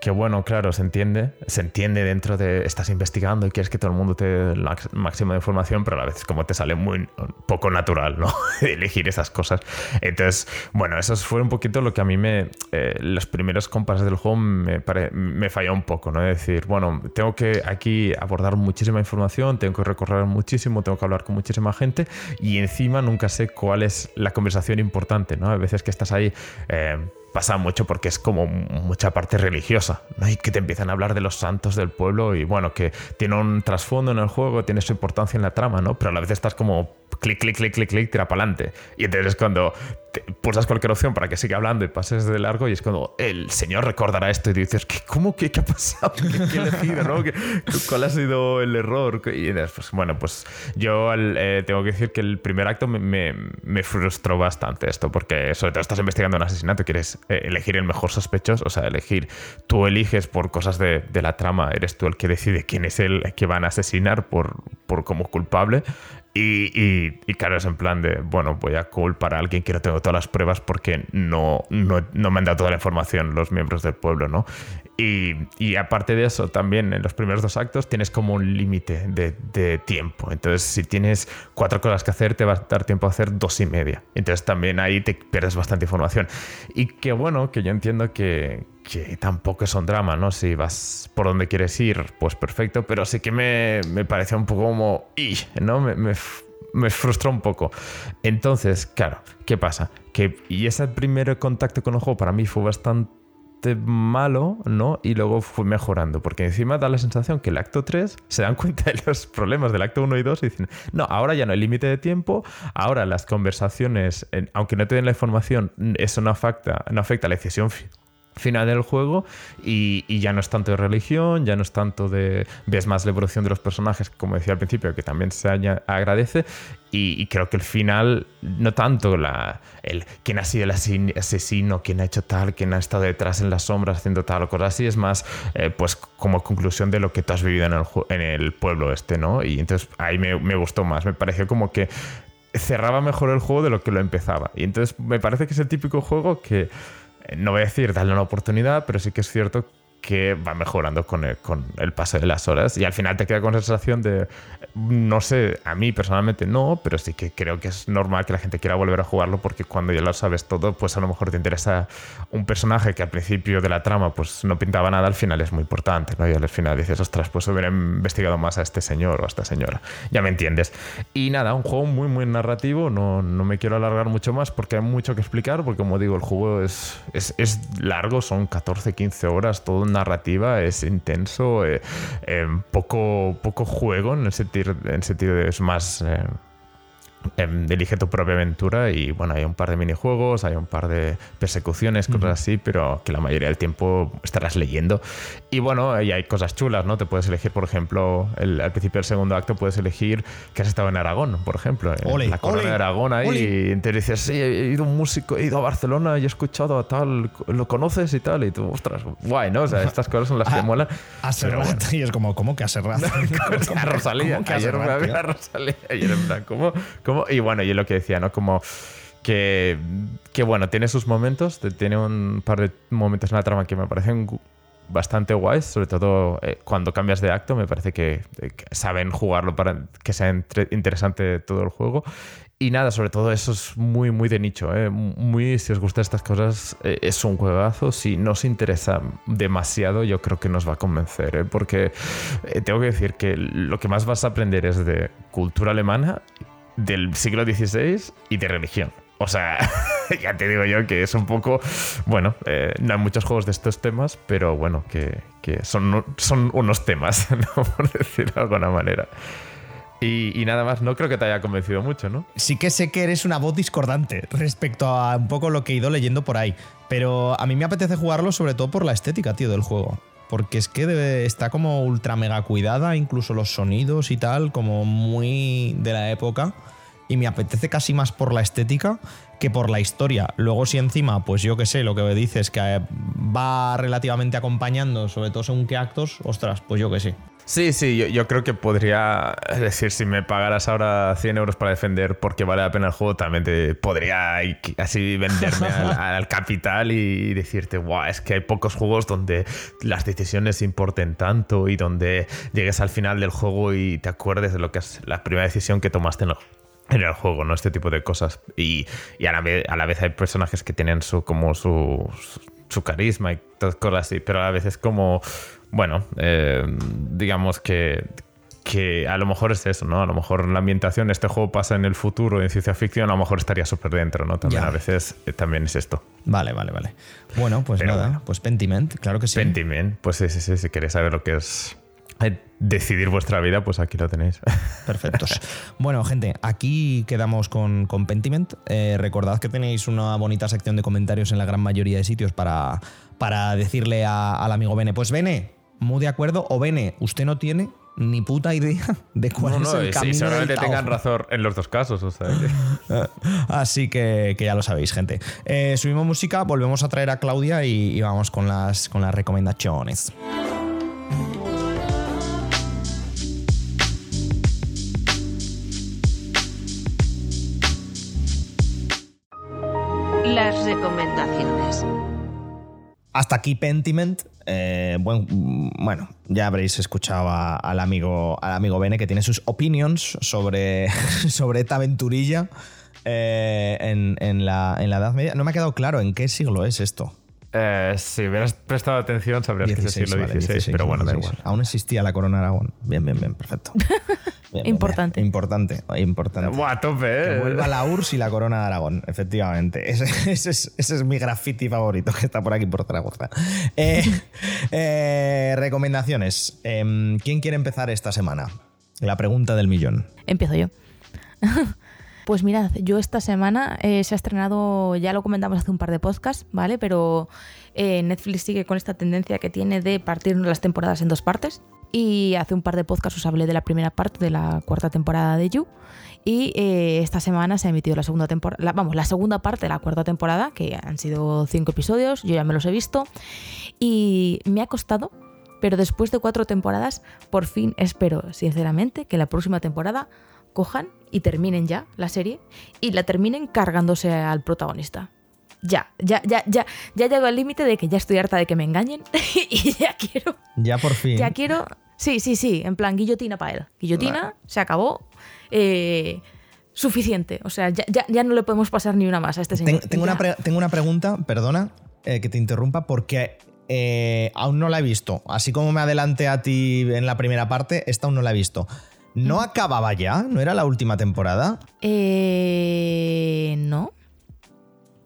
que bueno, claro, se entiende, se entiende dentro de estás investigando y quieres que todo el mundo te dé la máxima de información, pero a veces como te sale muy poco natural, ¿no? [LAUGHS] Elegir esas cosas. Entonces, bueno, eso fue un poquito lo que a mí me, eh, los primeros compases del juego me, me falló un poco, ¿no? Es decir, bueno, tengo que aquí abordar muchísima información, tengo que recorrer muchísimo, tengo que hablar con muchísima gente y encima nunca sé cuál es la conversación importante, ¿no? A veces que estás ahí... Eh, pasa mucho porque es como mucha parte religiosa, ¿no? Y que te empiezan a hablar de los santos del pueblo y bueno, que tiene un trasfondo en el juego, tiene su importancia en la trama, ¿no? Pero a la vez estás como clic, clic, clic, clic, clic, tira para adelante. Y entonces cuando pulsas cualquier opción para que siga hablando y pases de largo y es cuando el señor recordará esto y dices, ¿qué, ¿cómo que qué ha pasado? ¿Qué, he elegido? ¿no? ¿Cuál ha sido el error? Y después, bueno, pues yo eh, tengo que decir que el primer acto me, me, frustró bastante esto, porque sobre todo estás investigando un asesinato, quieres eh, elegir el mejor sospechoso, o sea, elegir, tú eliges por cosas de, de, la trama, eres tú el que decide quién es el que van a asesinar por, por como culpable. Y, y, claro, es en plan de, bueno, voy a culpar a alguien que no tengo todas las pruebas porque no, no, no me han dado toda la información los miembros del pueblo, ¿no? Y, y, aparte de eso, también en los primeros dos actos tienes como un límite de, tiempo. Entonces, si tienes cuatro cosas que hacer, te va a dar tiempo a hacer dos y media. Entonces, también ahí te pierdes bastante información. Y qué bueno, que yo entiendo que, que tampoco es un drama, ¿no? Si vas por donde quieres ir, pues perfecto, pero sí que me, me parece un poco como... ¿no? Me, me, me, frustró un poco. Entonces, claro, ¿qué pasa? Que, y ese primer contacto con el juego para mí fue bastante malo, ¿no? Y luego fue mejorando, porque encima da la sensación que el acto 3 se dan [LAUGHS] cuenta de los problemas del acto 1 y 2 y dicen, no, ahora ya no hay límite de tiempo, ahora las conversaciones, aunque no te den la información, eso no afecta, no afecta la decisión final del juego y, ya no es tanto de religión, ya no es tanto de ves más la evolución de los personajes, como decía al principio, que también se agradece y, creo que el final, no tanto la, el quién ha sido el asesino, quién ha hecho tal, quién ha estado detrás en las sombras haciendo tal o cosas así, es más eh, pues como conclusión de lo que tú has vivido en el, en el pueblo este, ¿no? Y entonces ahí me, me gustó más, me pareció como que cerraba mejor el juego de lo que lo empezaba. Y entonces me parece que es el típico juego que no voy a decir darle una oportunidad, pero sí que es cierto que va mejorando con el, con el paso de las horas y al final te queda con la sensación de, no sé, a mí personalmente no, pero sí que creo que es normal que la gente quiera volver a jugarlo porque cuando ya lo sabes todo, pues a lo mejor te interesa un personaje que al principio de la trama pues no pintaba nada, al final es muy importante, ¿no? Y al final dices, ostras, pues hubiera investigado más a este señor o a esta señora, ya me entiendes. Y nada, un juego muy, muy narrativo, no, no me quiero alargar mucho más porque hay mucho que explicar, porque como digo, el juego es, es, es largo, son 14, 15 horas, todo narrativa, es intenso, eh, eh, poco, poco juego en el sentido, en el sentido de es más... eh, em, elige tu propia aventura y bueno, hay un par de minijuegos, hay un par de persecuciones, cosas así, pero que la mayoría del tiempo estarás leyendo. Y bueno, y hay cosas chulas, ¿no? Te puedes elegir, por ejemplo, el- al principio del segundo acto puedes elegir que has estado en Aragón, por ejemplo, Ole, la corona ole, de Aragón ahí, ole. y entonces dices, sí, he ido un músico, he ido a Barcelona y he escuchado a tal, ¿lo conoces y tal? Y tú, ostras, guay, ¿no? O sea, estas cosas son las que Ah, molan. A Pero bueno. Serrat. Y es como, ¿cómo que a Serrat? [LAUGHS] a Rosalía. ¿Cómo que a Ayer me Serrat, había tío? a Rosalía. Ayer en plan, ¿cómo? ¿Cómo? Y bueno, yo lo que decía, ¿no? Como que, que bueno, tiene sus momentos, te- tiene un par de momentos en la trama que me parecen bastante guays, sobre todo eh, cuando cambias de acto, me parece que, eh, que saben jugarlo para que sea entre- interesante todo el juego. Y nada, sobre todo eso es muy, muy de nicho. ¿eh? Muy, si os gustan estas cosas, eh, es un juegazo. Si no os interesa demasiado, yo creo que nos va a convencer. ¿eh? Porque eh, tengo que decir que lo que más vas a aprender es de cultura alemana, del siglo XVI y de religión. O sea, [LAUGHS] ya te digo yo que es un poco. Bueno, eh, no hay muchos juegos de estos temas, pero bueno, que, que son, son unos temas, [LAUGHS] ¿no? por decirlo de alguna manera. Y, nada más, no creo que te haya convencido mucho, ¿no? Sí que sé que eres una voz discordante respecto a un poco lo que he ido leyendo por ahí. Pero a mí me apetece jugarlo sobre todo por la estética, tío, del juego. Porque es que está como ultra mega cuidada, incluso los sonidos y tal, como muy de la época. Y me apetece casi más por la estética que por la historia. Luego, si encima, pues yo que sé, lo que dices, que eh, va relativamente acompañando, sobre todo según qué actos, ostras, pues yo que sé. Sí, sí, yo, yo creo que podría es decir, si me pagaras ahora 100 euros para defender porque vale la pena el juego, también te podría así venderme al, [LAUGHS] al capital y decirte, guau, es que hay pocos juegos donde las decisiones importen tanto y donde llegues al final del juego y te acuerdes de lo que es la primera decisión que tomaste en el, en el juego, ¿no? Este tipo de cosas. Y, y a, la vez, a la vez hay personajes que tienen su, como su, su, su carisma y todas cosas así, pero a la vez es como, bueno, eh, digamos que, que a lo mejor es eso, ¿no? A lo mejor la ambientación, este juego pasa en el futuro en ciencia ficción, a lo mejor estaría súper dentro, ¿no? También Ya. a veces eh, también es esto. Vale, vale, vale. Bueno, pues Pero nada, bueno. pues Pentiment, claro que sí. Pentiment, pues sí, sí, sí, si queréis saber lo que es decidir vuestra vida, pues aquí lo tenéis. [LAUGHS] Perfectos. bueno, gente, aquí quedamos con, con Pentiment. Eh, recordad que tenéis una bonita sección de comentarios en la gran mayoría de sitios para, para decirle a- al amigo Bene, pues Bene, muy de acuerdo, o Bene, usted no tiene ni puta idea de cuál No, es no, el sí, camino seguramente del tengan razón en los dos casos, o sea que- [LAUGHS] Así que, que ya lo sabéis, gente. Eh, subimos música, volvemos a traer a Claudia y, y vamos con las, con las recomendaciones. Las recomendaciones. Hasta aquí Pentiment. Eh, buen- bueno, ya habréis escuchado a- al, amigo, al amigo Bene que tiene sus opinions sobre, [LAUGHS] sobre esta aventurilla eh, en, en la, en la Edad Media. No me ha quedado claro en qué siglo es esto. Eh, si hubieras prestado atención, sabrías que es el siglo XVI, 16, pero bueno, da 16. igual. Aún existía la corona de Aragón. Bien, bien, bien, perfecto. [LAUGHS] Importante. Importante, importante. Buah, a tope, Que ¿eh? vuelva la URSS y la corona de Aragón, efectivamente. [LAUGHS] Ese, ese es, ese es mi graffiti favorito que está por aquí por Zaragoza. [LAUGHS] Eh, eh, recomendaciones. Em, ¿Quién quiere empezar esta semana? La pregunta del millón. Empiezo yo. [LAUGHS] Pues mirad, yo esta semana eh, se ha estrenado, ya lo comentamos hace un par de podcasts, ¿vale? Pero eh, Netflix sigue con esta tendencia que tiene de partir las temporadas en dos partes. Y hace un par de podcasts os hablé de la primera parte de la cuarta temporada de You. Y eh, esta semana se ha emitido la segunda temporada, vamos, la segunda parte de la cuarta temporada, que han sido cinco episodios, yo ya me los he visto. Y me ha costado, pero después de cuatro temporadas, por fin espero, sinceramente, que la próxima temporada cojan y terminen ya la serie y la terminen cargándose al protagonista. ya, ya, ya, ya, ya llego al límite de que ya estoy harta de que me engañen [LAUGHS] y ya quiero, Ya por fin. ya quiero, sí, sí, sí, en plan guillotina para él, guillotina, se acabó, eh, suficiente, o sea, ya, ya, ya no le podemos pasar ni una más a este señor. Ten- tengo, una tengo una pregunta, perdona eh, que te interrumpa, porque eh, aún no la he visto. Así como me adelanté a ti en la primera parte, esta aún no la he visto. ¿No acababa ya? ¿No era la última temporada? Eh, no,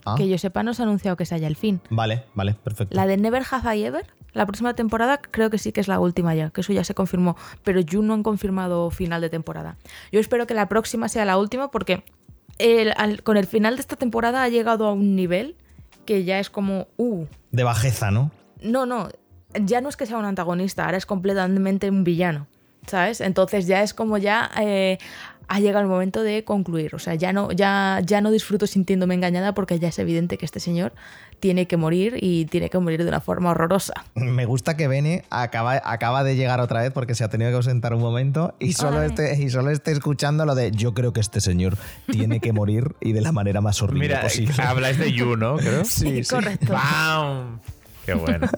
Ah, que yo sepa no se ha anunciado que sea ya el fin. Vale, vale, perfecto. La de Never Have I Ever, la próxima temporada creo que sí que es la última ya, que eso ya se confirmó, pero You no han confirmado final de temporada. Yo espero que la próxima sea la última porque el- al- con el final de esta temporada ha llegado a un nivel que ya es como, uh, De bajeza, ¿no? no, no, ya no es que sea un antagonista, ahora es completamente un villano, ¿sabes? Entonces ya es como ya eh, ha llegado el momento de concluir, o sea, ya no, ya, ya no disfruto sintiéndome engañada porque ya es evidente que este señor tiene que morir y tiene que morir de una forma horrorosa. Me gusta que Bene acaba, acaba de llegar otra vez porque se ha tenido que ausentar un momento y solo, esté, y solo esté escuchando lo de yo creo que este señor tiene que morir y de la manera más horrible Mira, posible. habláis de You, ¿no? [LAUGHS] Creo. Sí, sí. correcto. ¡Bam! Qué bueno.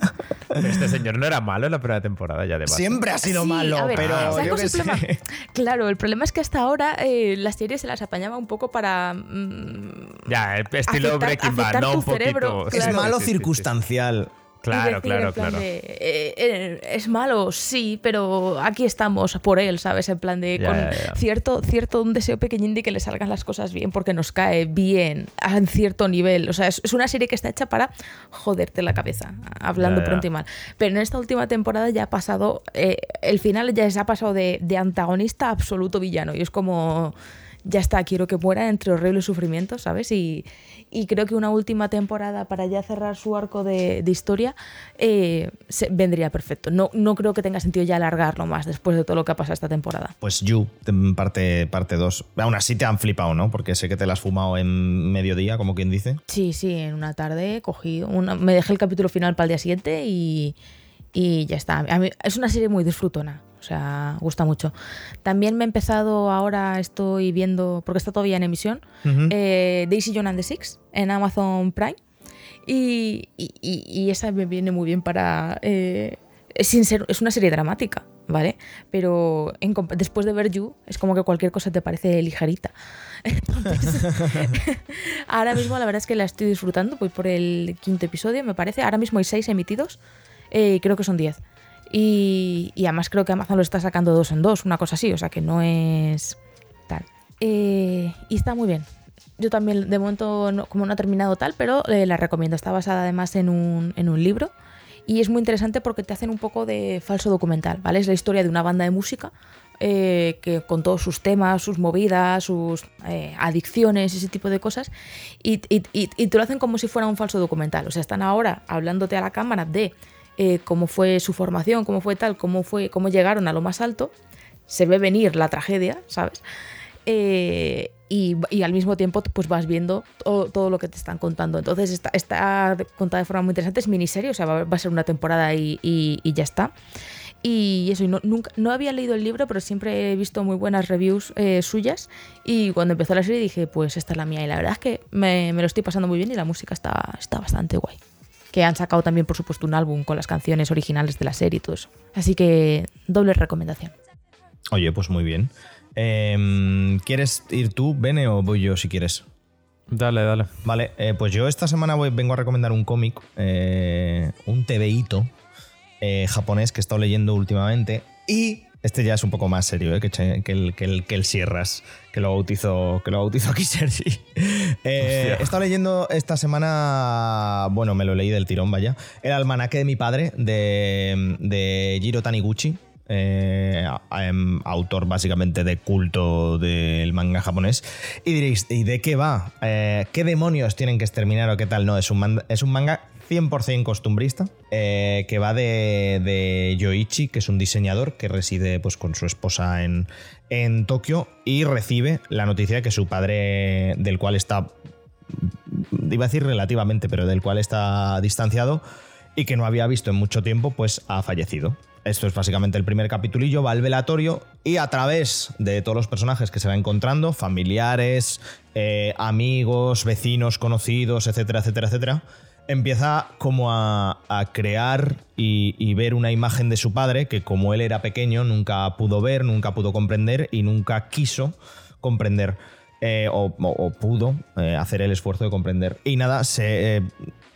Este señor no era malo en la primera temporada ya de base. Siempre ha sido Sí, malo, ver, pero ¿sabes yo es problema? sé. Claro, el problema es que hasta ahora eh, las series se las apañaba un poco para mm, Ya, el estilo Aceptar- Breaking Bad, ¿no? Un poquito. cerebro, Es claro. malo Sí, sí, sí, sí. circunstancial. Claro, decir, claro, claro. de, eh, eh, es malo, sí, pero aquí estamos por él, ¿sabes? En plan de con cierto cierto un deseo pequeñín de que le salgan las cosas bien porque nos cae bien a un cierto nivel. O sea, es, es una serie que está hecha para joderte la cabeza, hablando pronto y mal. Pero en esta última temporada ya ha pasado, eh, el final ya se ha pasado de, de antagonista a absoluto villano y es como... Ya está, quiero que muera entre horribles sufrimientos, ¿sabes? Y, y creo que una última temporada para ya cerrar su arco de, de historia eh, se- vendría perfecto. No, no creo que tenga sentido ya alargarlo más después de todo lo que ha pasado esta temporada. Pues You, parte 2. Parte dos. Aún así te han flipado, ¿no? Porque sé que te la has fumado en mediodía, como quien dice. Sí, sí, en una tarde cogí, una, me dejé el capítulo final para el día siguiente y, y ya está. A mí- es una serie muy disfrutona, o sea, gusta mucho. También me he empezado, ahora estoy viendo, porque está todavía en emisión, eh, Daisy John and the Six en Amazon Prime. Y, y- esa me viene muy bien para... eh, es, sin ser- es una serie dramática, ¿vale? Pero en después de ver You, es como que cualquier cosa te parece ligerita. [LAUGHS] Entonces, [LAUGHS] ahora mismo la verdad es que la estoy disfrutando, voy por el quinto episodio, me parece. Ahora mismo hay seis emitidos, eh, creo que son diez. Y, y además creo que Amazon lo está sacando dos en dos, una cosa así, o sea que no es tal. Eh, y está muy bien. Yo también, de momento, como no ha terminado tal, pero eh, la recomiendo. Está basada además en un, en un libro y es muy interesante porque te hacen un poco de falso documental, ¿vale? Es la historia de una banda de música eh, que con todos sus temas, sus movidas, sus eh, adicciones, ese tipo de cosas, y- y- y te lo hacen como si fuera un falso documental. O sea, están ahora hablándote a la cámara de eh, cómo fue su formación, cómo fue tal, cómo, fue, cómo llegaron a lo más alto. Se ve venir la tragedia, ¿sabes? Eh, y, y al mismo tiempo pues vas viendo todo, todo lo que te están contando. Entonces está, está contada de forma muy interesante, es miniserie, o sea, va, va a ser una temporada y, y- y ya está. Y eso, y no, nunca, no había leído el libro, pero siempre he visto muy buenas reviews eh, suyas. Y cuando empezó la serie dije, pues esta es la mía. Y la verdad es que me, me lo estoy pasando muy bien y la música está, está bastante guay. Que han sacado también, por supuesto, un álbum con las canciones originales de la serie y todo eso. Así que doble recomendación. Oye, pues muy bien. Em, ¿Quieres ir tú, Bene, o voy yo si quieres? Dale, dale. Vale, eh, pues yo esta semana voy- vengo a recomendar un cómic, eh, un TVito eh, japonés que he estado leyendo últimamente. Y este ya es un poco más serio eh, que, que el, que, el, que el Sierras, que lo bautizo, que lo bautizo [LAUGHS] aquí Sergi. Eh, he estado leyendo esta semana, bueno, me lo leí del tirón, vaya, el almanaque de mi padre de, de Jiro Taniguchi. eh, em, autor básicamente de culto del manga japonés. Y diréis, ¿y de qué va? Eh, ¿Qué demonios tienen que exterminar o qué tal? No, es un, manda- es un manga 100% costumbrista eh, que va de, de Yoichi, que es un diseñador que reside pues, con su esposa en, en Tokio y recibe la noticia de que su padre, del cual está iba a decir relativamente, pero del cual está distanciado, y que no había visto en mucho tiempo, pues ha fallecido. Esto es básicamente el primer capitulillo, va al velatorio y a través de todos los personajes que se va encontrando, familiares, eh, amigos, vecinos, conocidos, etcétera, etcétera, etcétera, empieza como a, crear y, ver una imagen de su padre que como él era pequeño nunca pudo ver, nunca pudo comprender y nunca quiso comprender. Eh, o, pudo eh, hacer el esfuerzo de comprender. Y nada, se,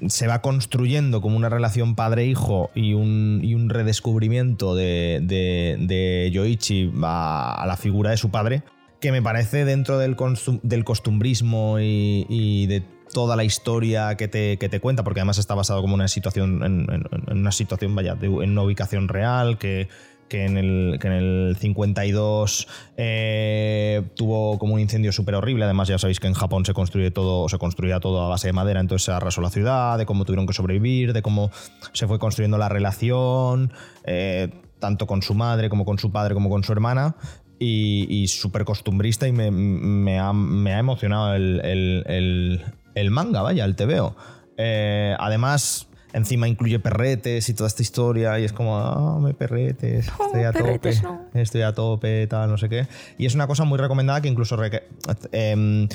se va construyendo como una relación padre-hijo y un, redescubrimiento de, de, Yoichi a, la figura de su padre, que me parece dentro del, del costumbrismo y, de toda la historia que te, te, cuenta, porque además está basado como una situación, en, una situación, vaya, en una ubicación real, que que en el, en el 52 eh, tuvo como un incendio súper horrible. Además, ya sabéis que en Japón se construye todo, se construía todo a base de madera, entonces se arrasó la ciudad, de cómo tuvieron que sobrevivir, de cómo se fue construyendo la relación, eh, tanto con su madre como con su padre como con su hermana. Y, súper costumbrista y me, ha, emocionado el, manga, vaya, el TVO. Eh, además, encima incluye perretes y toda esta historia y es como, ah, me perretes, estoy a tope, estoy a tope, tal, no sé qué. Y es una cosa muy recomendada que incluso em,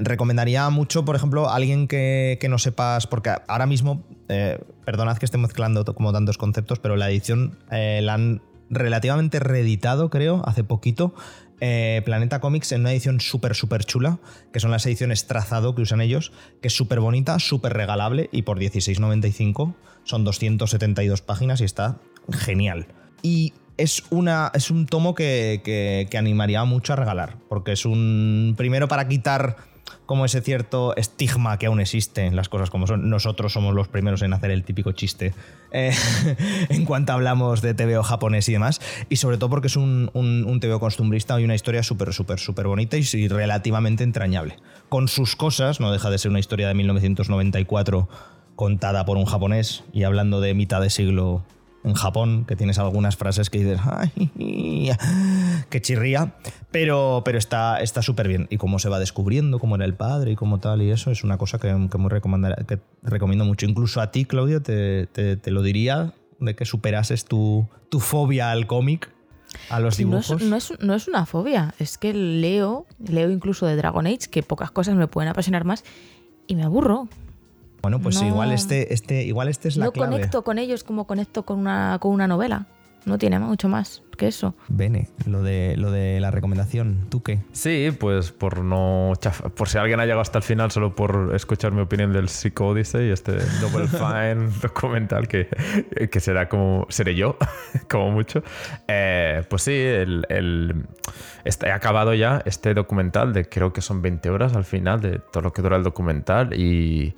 recomendaría mucho, por ejemplo, a alguien que, no sepas, porque ahora mismo, eh, perdonad que esté mezclando como tantos conceptos, pero la edición eh, la han relativamente reeditado, creo, hace poquito. Eh, Planeta Comics en una edición súper, súper chula, que son las ediciones trazado que usan ellos, que es súper bonita, súper regalable y por 16,95 son 272 páginas y está genial. Y es, una, es un tomo que, que animaría mucho a regalar, porque es un primero para quitar como ese cierto estigma que aún existe en las cosas como son. Nosotros somos los primeros en hacer el típico chiste eh, [LAUGHS] en cuanto hablamos de TVO japonés y demás. Y sobre todo porque es un, un, TVO costumbrista y una historia súper, súper, súper bonita y, relativamente entrañable. Con sus cosas, no deja de ser una historia de 1994 contada por un japonés y hablando de mitad de siglo en Japón, que tienes algunas frases que dices, ¡ay! que chirría, pero, pero está súper bien. Y cómo se va descubriendo, cómo era el padre y cómo tal, y eso es una cosa que, que, muy que recomiendo mucho. Incluso a ti, Claudia, te, te, lo diría, de que superases tu, tu fobia al cómic. A los dibujos. No es, no es una fobia, es que leo, leo incluso de Dragon Age, que pocas cosas me pueden apasionar más, y me aburro. Bueno, pues igual este, este, igual este es la no clave. No conecto con ellos como conecto con una, con una novela. No tiene mucho más que eso. Bene, lo de, lo de la recomendación, ¿tú qué? Sí, pues por no por si alguien ha llegado hasta el final solo por escuchar mi opinión del Psycho Odyssey, este Double [LAUGHS] Fine documental que, que será como seré yo, [LAUGHS] como mucho. Eh, pues sí, el, el este, he acabado ya este documental de creo que son 20 horas al final de todo lo que dura el documental y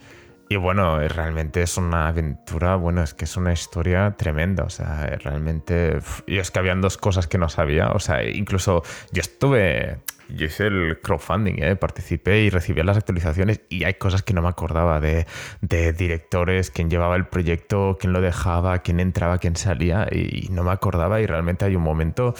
y bueno, realmente es una aventura, bueno, es que es una historia tremenda, o sea, realmente... Y es que habían dos cosas que no sabía, o sea, incluso yo estuve yo hice el crowdfunding, ¿eh? participé y recibí las actualizaciones y hay cosas que no me acordaba de, de, directores, quién llevaba el proyecto, quién lo dejaba, quién entraba, quién salía y, no me acordaba y realmente hay un momento,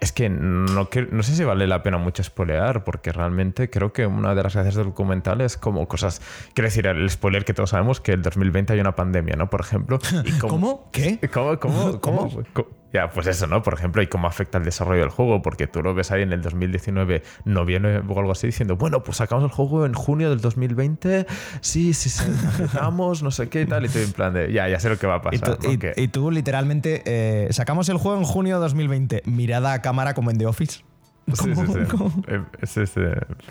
es que no, no sé si vale la pena mucho spoilear porque realmente creo que una de las gracias del documental es como cosas, quiero decir, el spoiler que todos sabemos que el 2020 hay una pandemia, ¿no? Por ejemplo. Y [LAUGHS] ¿Cómo? ¿Qué? [LAUGHS] [LAUGHS] ¿Cómo? ¿Cómo? ¿Cómo? ¿Cómo? Ya, pues eso, ¿no? Por ejemplo, y cómo afecta el desarrollo del juego, porque tú lo ves ahí en el 2019, noviembre o algo así, diciendo, bueno, pues sacamos el juego en junio del 2020, sí, sí, sí, no sé qué y tal, y tú en plan de, ya, ya sé lo que va a pasar. Y tú, literalmente, eh, sacamos el juego en junio de 2020, mirada a cámara como en The Office. Sí, sí, sí. sí,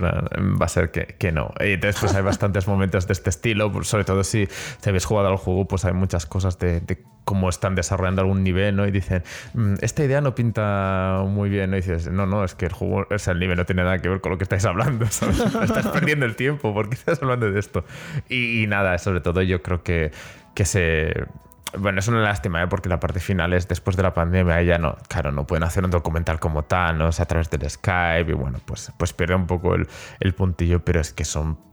va a ser que, que, no. Y entonces, pues hay bastantes [LAUGHS] momentos de este estilo, sobre todo si te habéis jugado al juego, pues hay muchas cosas de, cómo están desarrollando algún nivel, ¿no? Y dicen, mm, esta idea no pinta muy bien, ¿no? Y dices, no, no, es que el juego, o sea, el nivel no tiene nada que ver con lo que estáis hablando, [LAUGHS] ¿sabes? estás perdiendo el tiempo, ¿por qué estás hablando de esto? Y, y nada, sobre todo yo creo que, que se bueno, es una lástima, ¿eh? porque la parte final es después de la pandemia, ya no, claro, no pueden hacer un documental como tal, ¿no? O sea, a través del Skype, y bueno, pues, pues pierde un poco el, el puntillo, pero es que son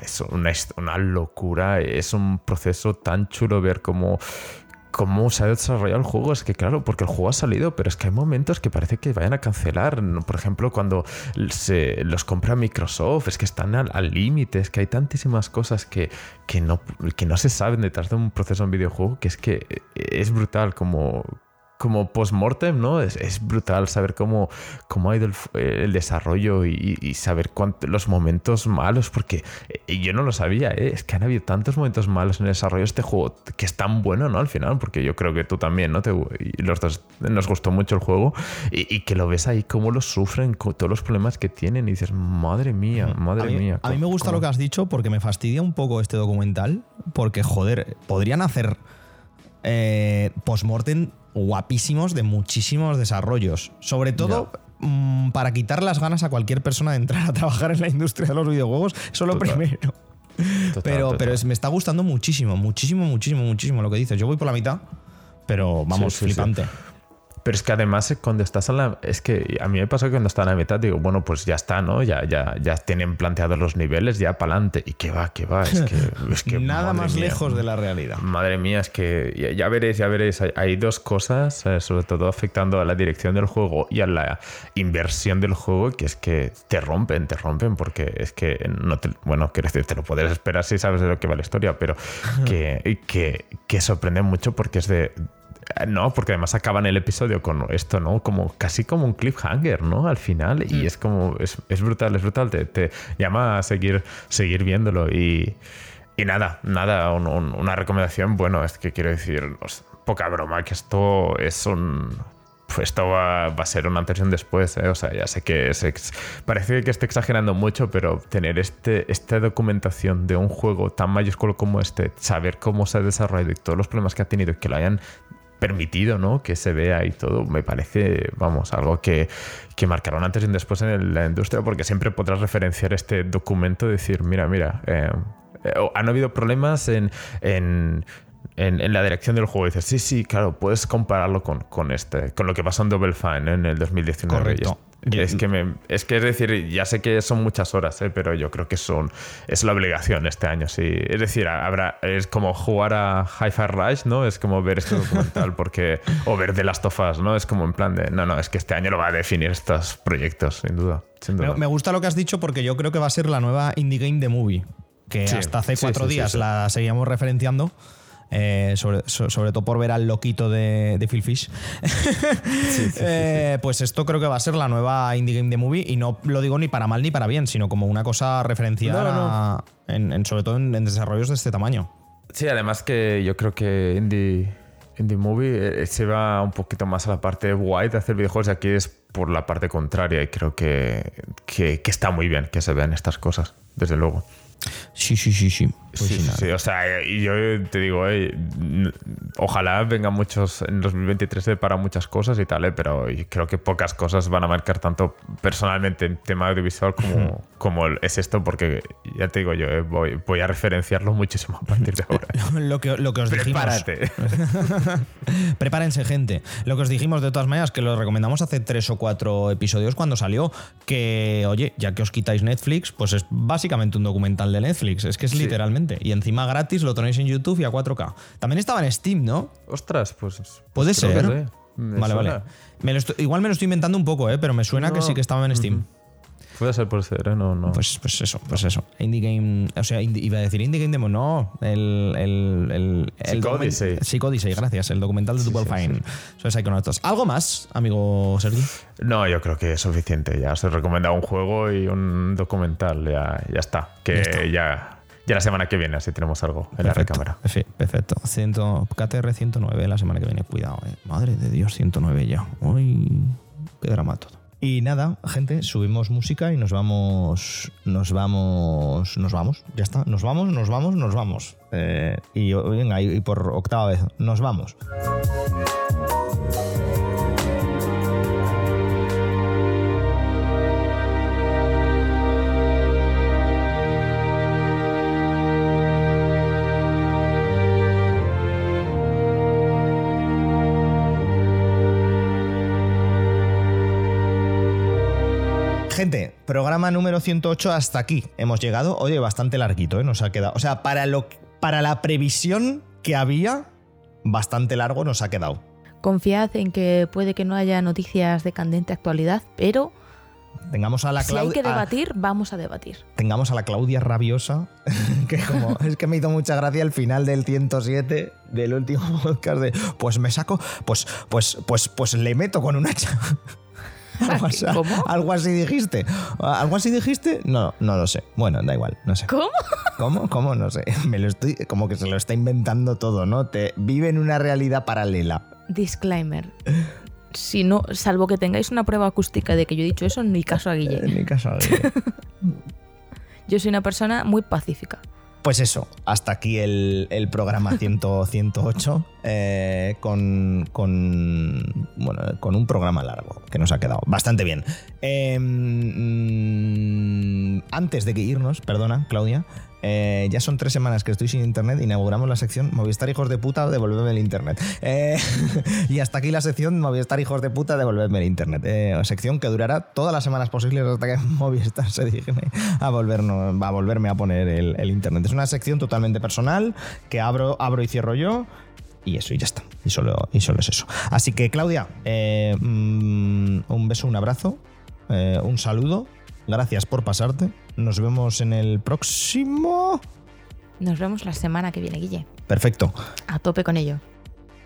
es una, una, locura, es un proceso tan chulo ver cómo cómo se ha desarrollado el juego. Es que, claro, porque el juego ha salido, pero es que hay momentos que parece que vayan a cancelar. Por ejemplo, cuando se los compra Microsoft, es que están al límite, es que hay tantísimas cosas que, que, no, que no se saben detrás de un proceso en videojuego que es que es brutal como como post-mortem, ¿no? Es, es, brutal saber cómo, cómo ha ido el, desarrollo y, saber los momentos malos, porque eh, yo no lo sabía, ¿eh? es que han habido tantos momentos malos en el desarrollo de este juego que es tan bueno, ¿no? Al final, porque yo creo que tú también, ¿no? Te, y los dos nos gustó mucho el juego y, que lo ves ahí, cómo lo sufren, con todos los problemas que tienen y dices, madre mía, madre mía. A mí me gusta lo que has dicho porque me fastidia un poco este documental, porque, joder, podrían hacer eh, post-mortem guapísimos de muchísimos desarrollos. Sobre todo mm, para quitar las ganas a cualquier persona de entrar a trabajar en la industria de los videojuegos. Eso lo primero. pero pero me está gustando muchísimo, muchísimo, muchísimo, muchísimo lo que dices. Yo voy por la mitad, pero vamos, flipante. Pero es que además eh, cuando estás a la... Es que a mí me pasa que cuando está en la mitad digo, bueno, pues ya está, ¿no? Ya, ya, ya tienen planteados los niveles, ya para adelante. Y que va, que va. Es que... [LAUGHS] Es que Nada más lejos de la realidad. Madre mía, es que ya, veréis, ya veréis. Hay, dos cosas, eh, sobre todo afectando a la dirección del juego y a la inversión del juego, que es que te rompen, te rompen, porque es que no te... Bueno, quiero decir, te lo puedes esperar si sabes de lo que va la historia, pero [LAUGHS] que, que, que sorprende mucho porque es de no, porque además acaban el episodio con esto, ¿no? Como casi como un cliffhanger, ¿no? Al final. Y mm. es como. Es, brutal, es brutal. Te, llama a seguir, seguir viéndolo. Y, y nada, nada, una recomendación. Bueno, es que quiero decir, poca broma, que esto es un. Pues esto va, a ser una antes después, ¿eh? O sea, ya sé que es parece que esté exagerando mucho, pero tener este, esta documentación de un juego tan mayúsculo como este, saber cómo se ha desarrollado y todos los problemas que ha tenido y que lo hayan permitido, ¿no? Que se vea y todo, me parece, vamos, algo que, que marcará un antes y después en la industria, porque siempre podrás referenciar este documento y decir, mira, mira, eh, eh, han habido problemas en, en en, la dirección del juego. Y dices, sí, sí, claro, puedes compararlo con, con este, con lo que pasó en Double Fine en el 2019. Correcto. Es que, me, es que es decir, ya sé que son muchas horas, ¿eh? pero yo creo que son es la obligación este año. Sí. Es decir, habrá es como jugar a Hi-Fi Rush, ¿no? Es como ver este documental [LAUGHS] porque o ver The Last of Us, ¿no? Es como en plan de no, no, es que este año lo va a definir estos proyectos, sin duda. Me, gusta lo que has dicho porque yo creo que va a ser la nueva indie game de movie, que hasta hace cuatro días la seguíamos referenciando. Eh, sobre, todo por ver al loquito de, Phil Fish. [LAUGHS] Eh, pues esto creo que va a ser la nueva indie game de movie y no lo digo ni para mal ni para bien, sino como una cosa referenciada En, sobre todo en, desarrollos de este tamaño. Sí, además que yo creo que indie, indie movie eh, se va un poquito más a la parte guay de hacer videojuegos y aquí es por la parte contraria y creo que, que, que está muy bien que se vean estas cosas, desde luego. Sí, sí, sí, sí. Pues sí, sí, o sea, y yo te digo, eh, ojalá vengan muchos en 2023 para muchas cosas y tal, eh, pero creo que pocas cosas van a marcar tanto personalmente en tema audiovisual como, como es esto, porque ya te digo yo, eh, voy, voy, a referenciarlo muchísimo a partir de ahora. [LAUGHS] lo, que, lo que os Prepárate. [LAUGHS] Prepárense, gente. Lo que os dijimos de todas maneras, que lo recomendamos hace tres o cuatro episodios cuando salió, que, oye, ya que os quitáis Netflix, pues es básicamente un documental de Netflix, es que es literalmente y encima gratis lo tenéis en YouTube y a 4K. También estaba en Steam, ¿no? Ostras, pues. Puede ser. Vale, vale. igual me lo estoy inventando un poco, ¿eh? pero me suena que sí que estaba en Steam. Puede ser, puede ser, ¿eh? No, no. Pues, pues eso, pues eso. Indie Game. O sea, iba a decir Indie Game Demo, no. El. el, el, el Psicodyssey. gracias. El documental de Double Fine. Sí, sí. Psychonauts. ¿Algo más, amigo Sergi? No, yo creo que es suficiente. Ya os he recomendado un juego y un documental. Ya, ya está. Que ya ya la semana que viene, así tenemos algo en la recámara. Perfecto. KTR 109 la semana que viene. Cuidado, eh. Madre de Dios, 109 ya. Uy, qué drama todo. Y nada, gente, subimos música y nos vamos. Nos vamos. Nos vamos. Ya está. Nos vamos, nos vamos, nos vamos. Eh, y venga, y por octava vez, nos vamos. Gente, programa número 108 hasta aquí. Hemos llegado, oye, bastante larguito, ¿eh? Nos ha quedado. O sea, para, lo, para la previsión que había, bastante largo nos ha quedado. Confiad en que puede que no haya noticias de candente actualidad, pero Tengamos a la si hay Claudia. que debatir, vamos a debatir. tengamos a la Claudia rabiosa, [LAUGHS] que como [LAUGHS] es que me hizo mucha gracia el final del 107 del último [LAUGHS] podcast de pues me saco, pues pues pues pues le meto con un hacha. [LAUGHS] Algo así, ¿Cómo? algo así dijiste. ¿Algo así dijiste? No, no lo sé. Bueno, da igual, no sé. ¿Cómo? ¿Cómo? ¿Cómo? No sé. [LAUGHS] Me lo estoy como que se lo está inventando todo, ¿no? Te vive en una realidad paralela. Disclaimer. Si no, salvo que tengáis una prueba acústica de que yo he dicho eso, ni caso a En Guille. [LAUGHS] mi caso. Yo soy una persona muy pacífica. Pues eso, hasta aquí el, el programa [LAUGHS] 100 108 eh, con, con, bueno, con un programa largo que nos ha quedado bastante bien. Eh, mm, antes de que irnos, perdona, Claudia, eh, ya son tres semanas que estoy sin internet inauguramos la sección Movistar hijos de puta, devolvedme el internet. Eh, [LAUGHS] y hasta aquí la sección Movistar hijos de puta, devolvedme el internet. Eh, sección que durará todas las semanas posibles hasta que [LAUGHS] Movistar se digne a, volvernos, a volverme a poner el, internet. Es una sección totalmente personal que abro, abro y cierro yo. Y eso, y ya está. Y solo, y solo es eso. Así que, Claudia, mm, un beso, un abrazo, un saludo. Gracias por pasarte. Nos vemos en el próximo. Nos vemos la semana que viene, Guille. Perfecto. A tope con ello.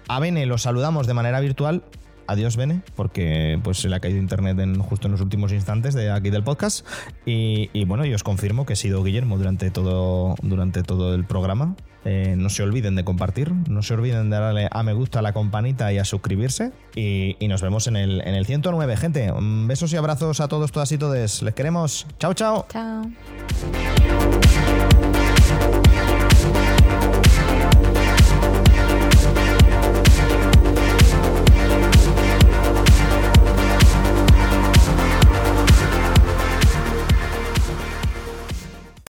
A Bene lo saludamos de manera virtual. Adiós, Bene, porque pues se le ha caído internet en, justo en los últimos instantes de aquí del podcast. Y, y bueno, yo os confirmo que he sido Guillermo durante todo, durante todo el programa. Eh, no se olviden de compartir, no se olviden de darle a me gusta a la campanita y a suscribirse. Y, y nos vemos en el, en el 109, gente. Besos y abrazos a todos, todas y todes. Les queremos. Chao, chao. Chao.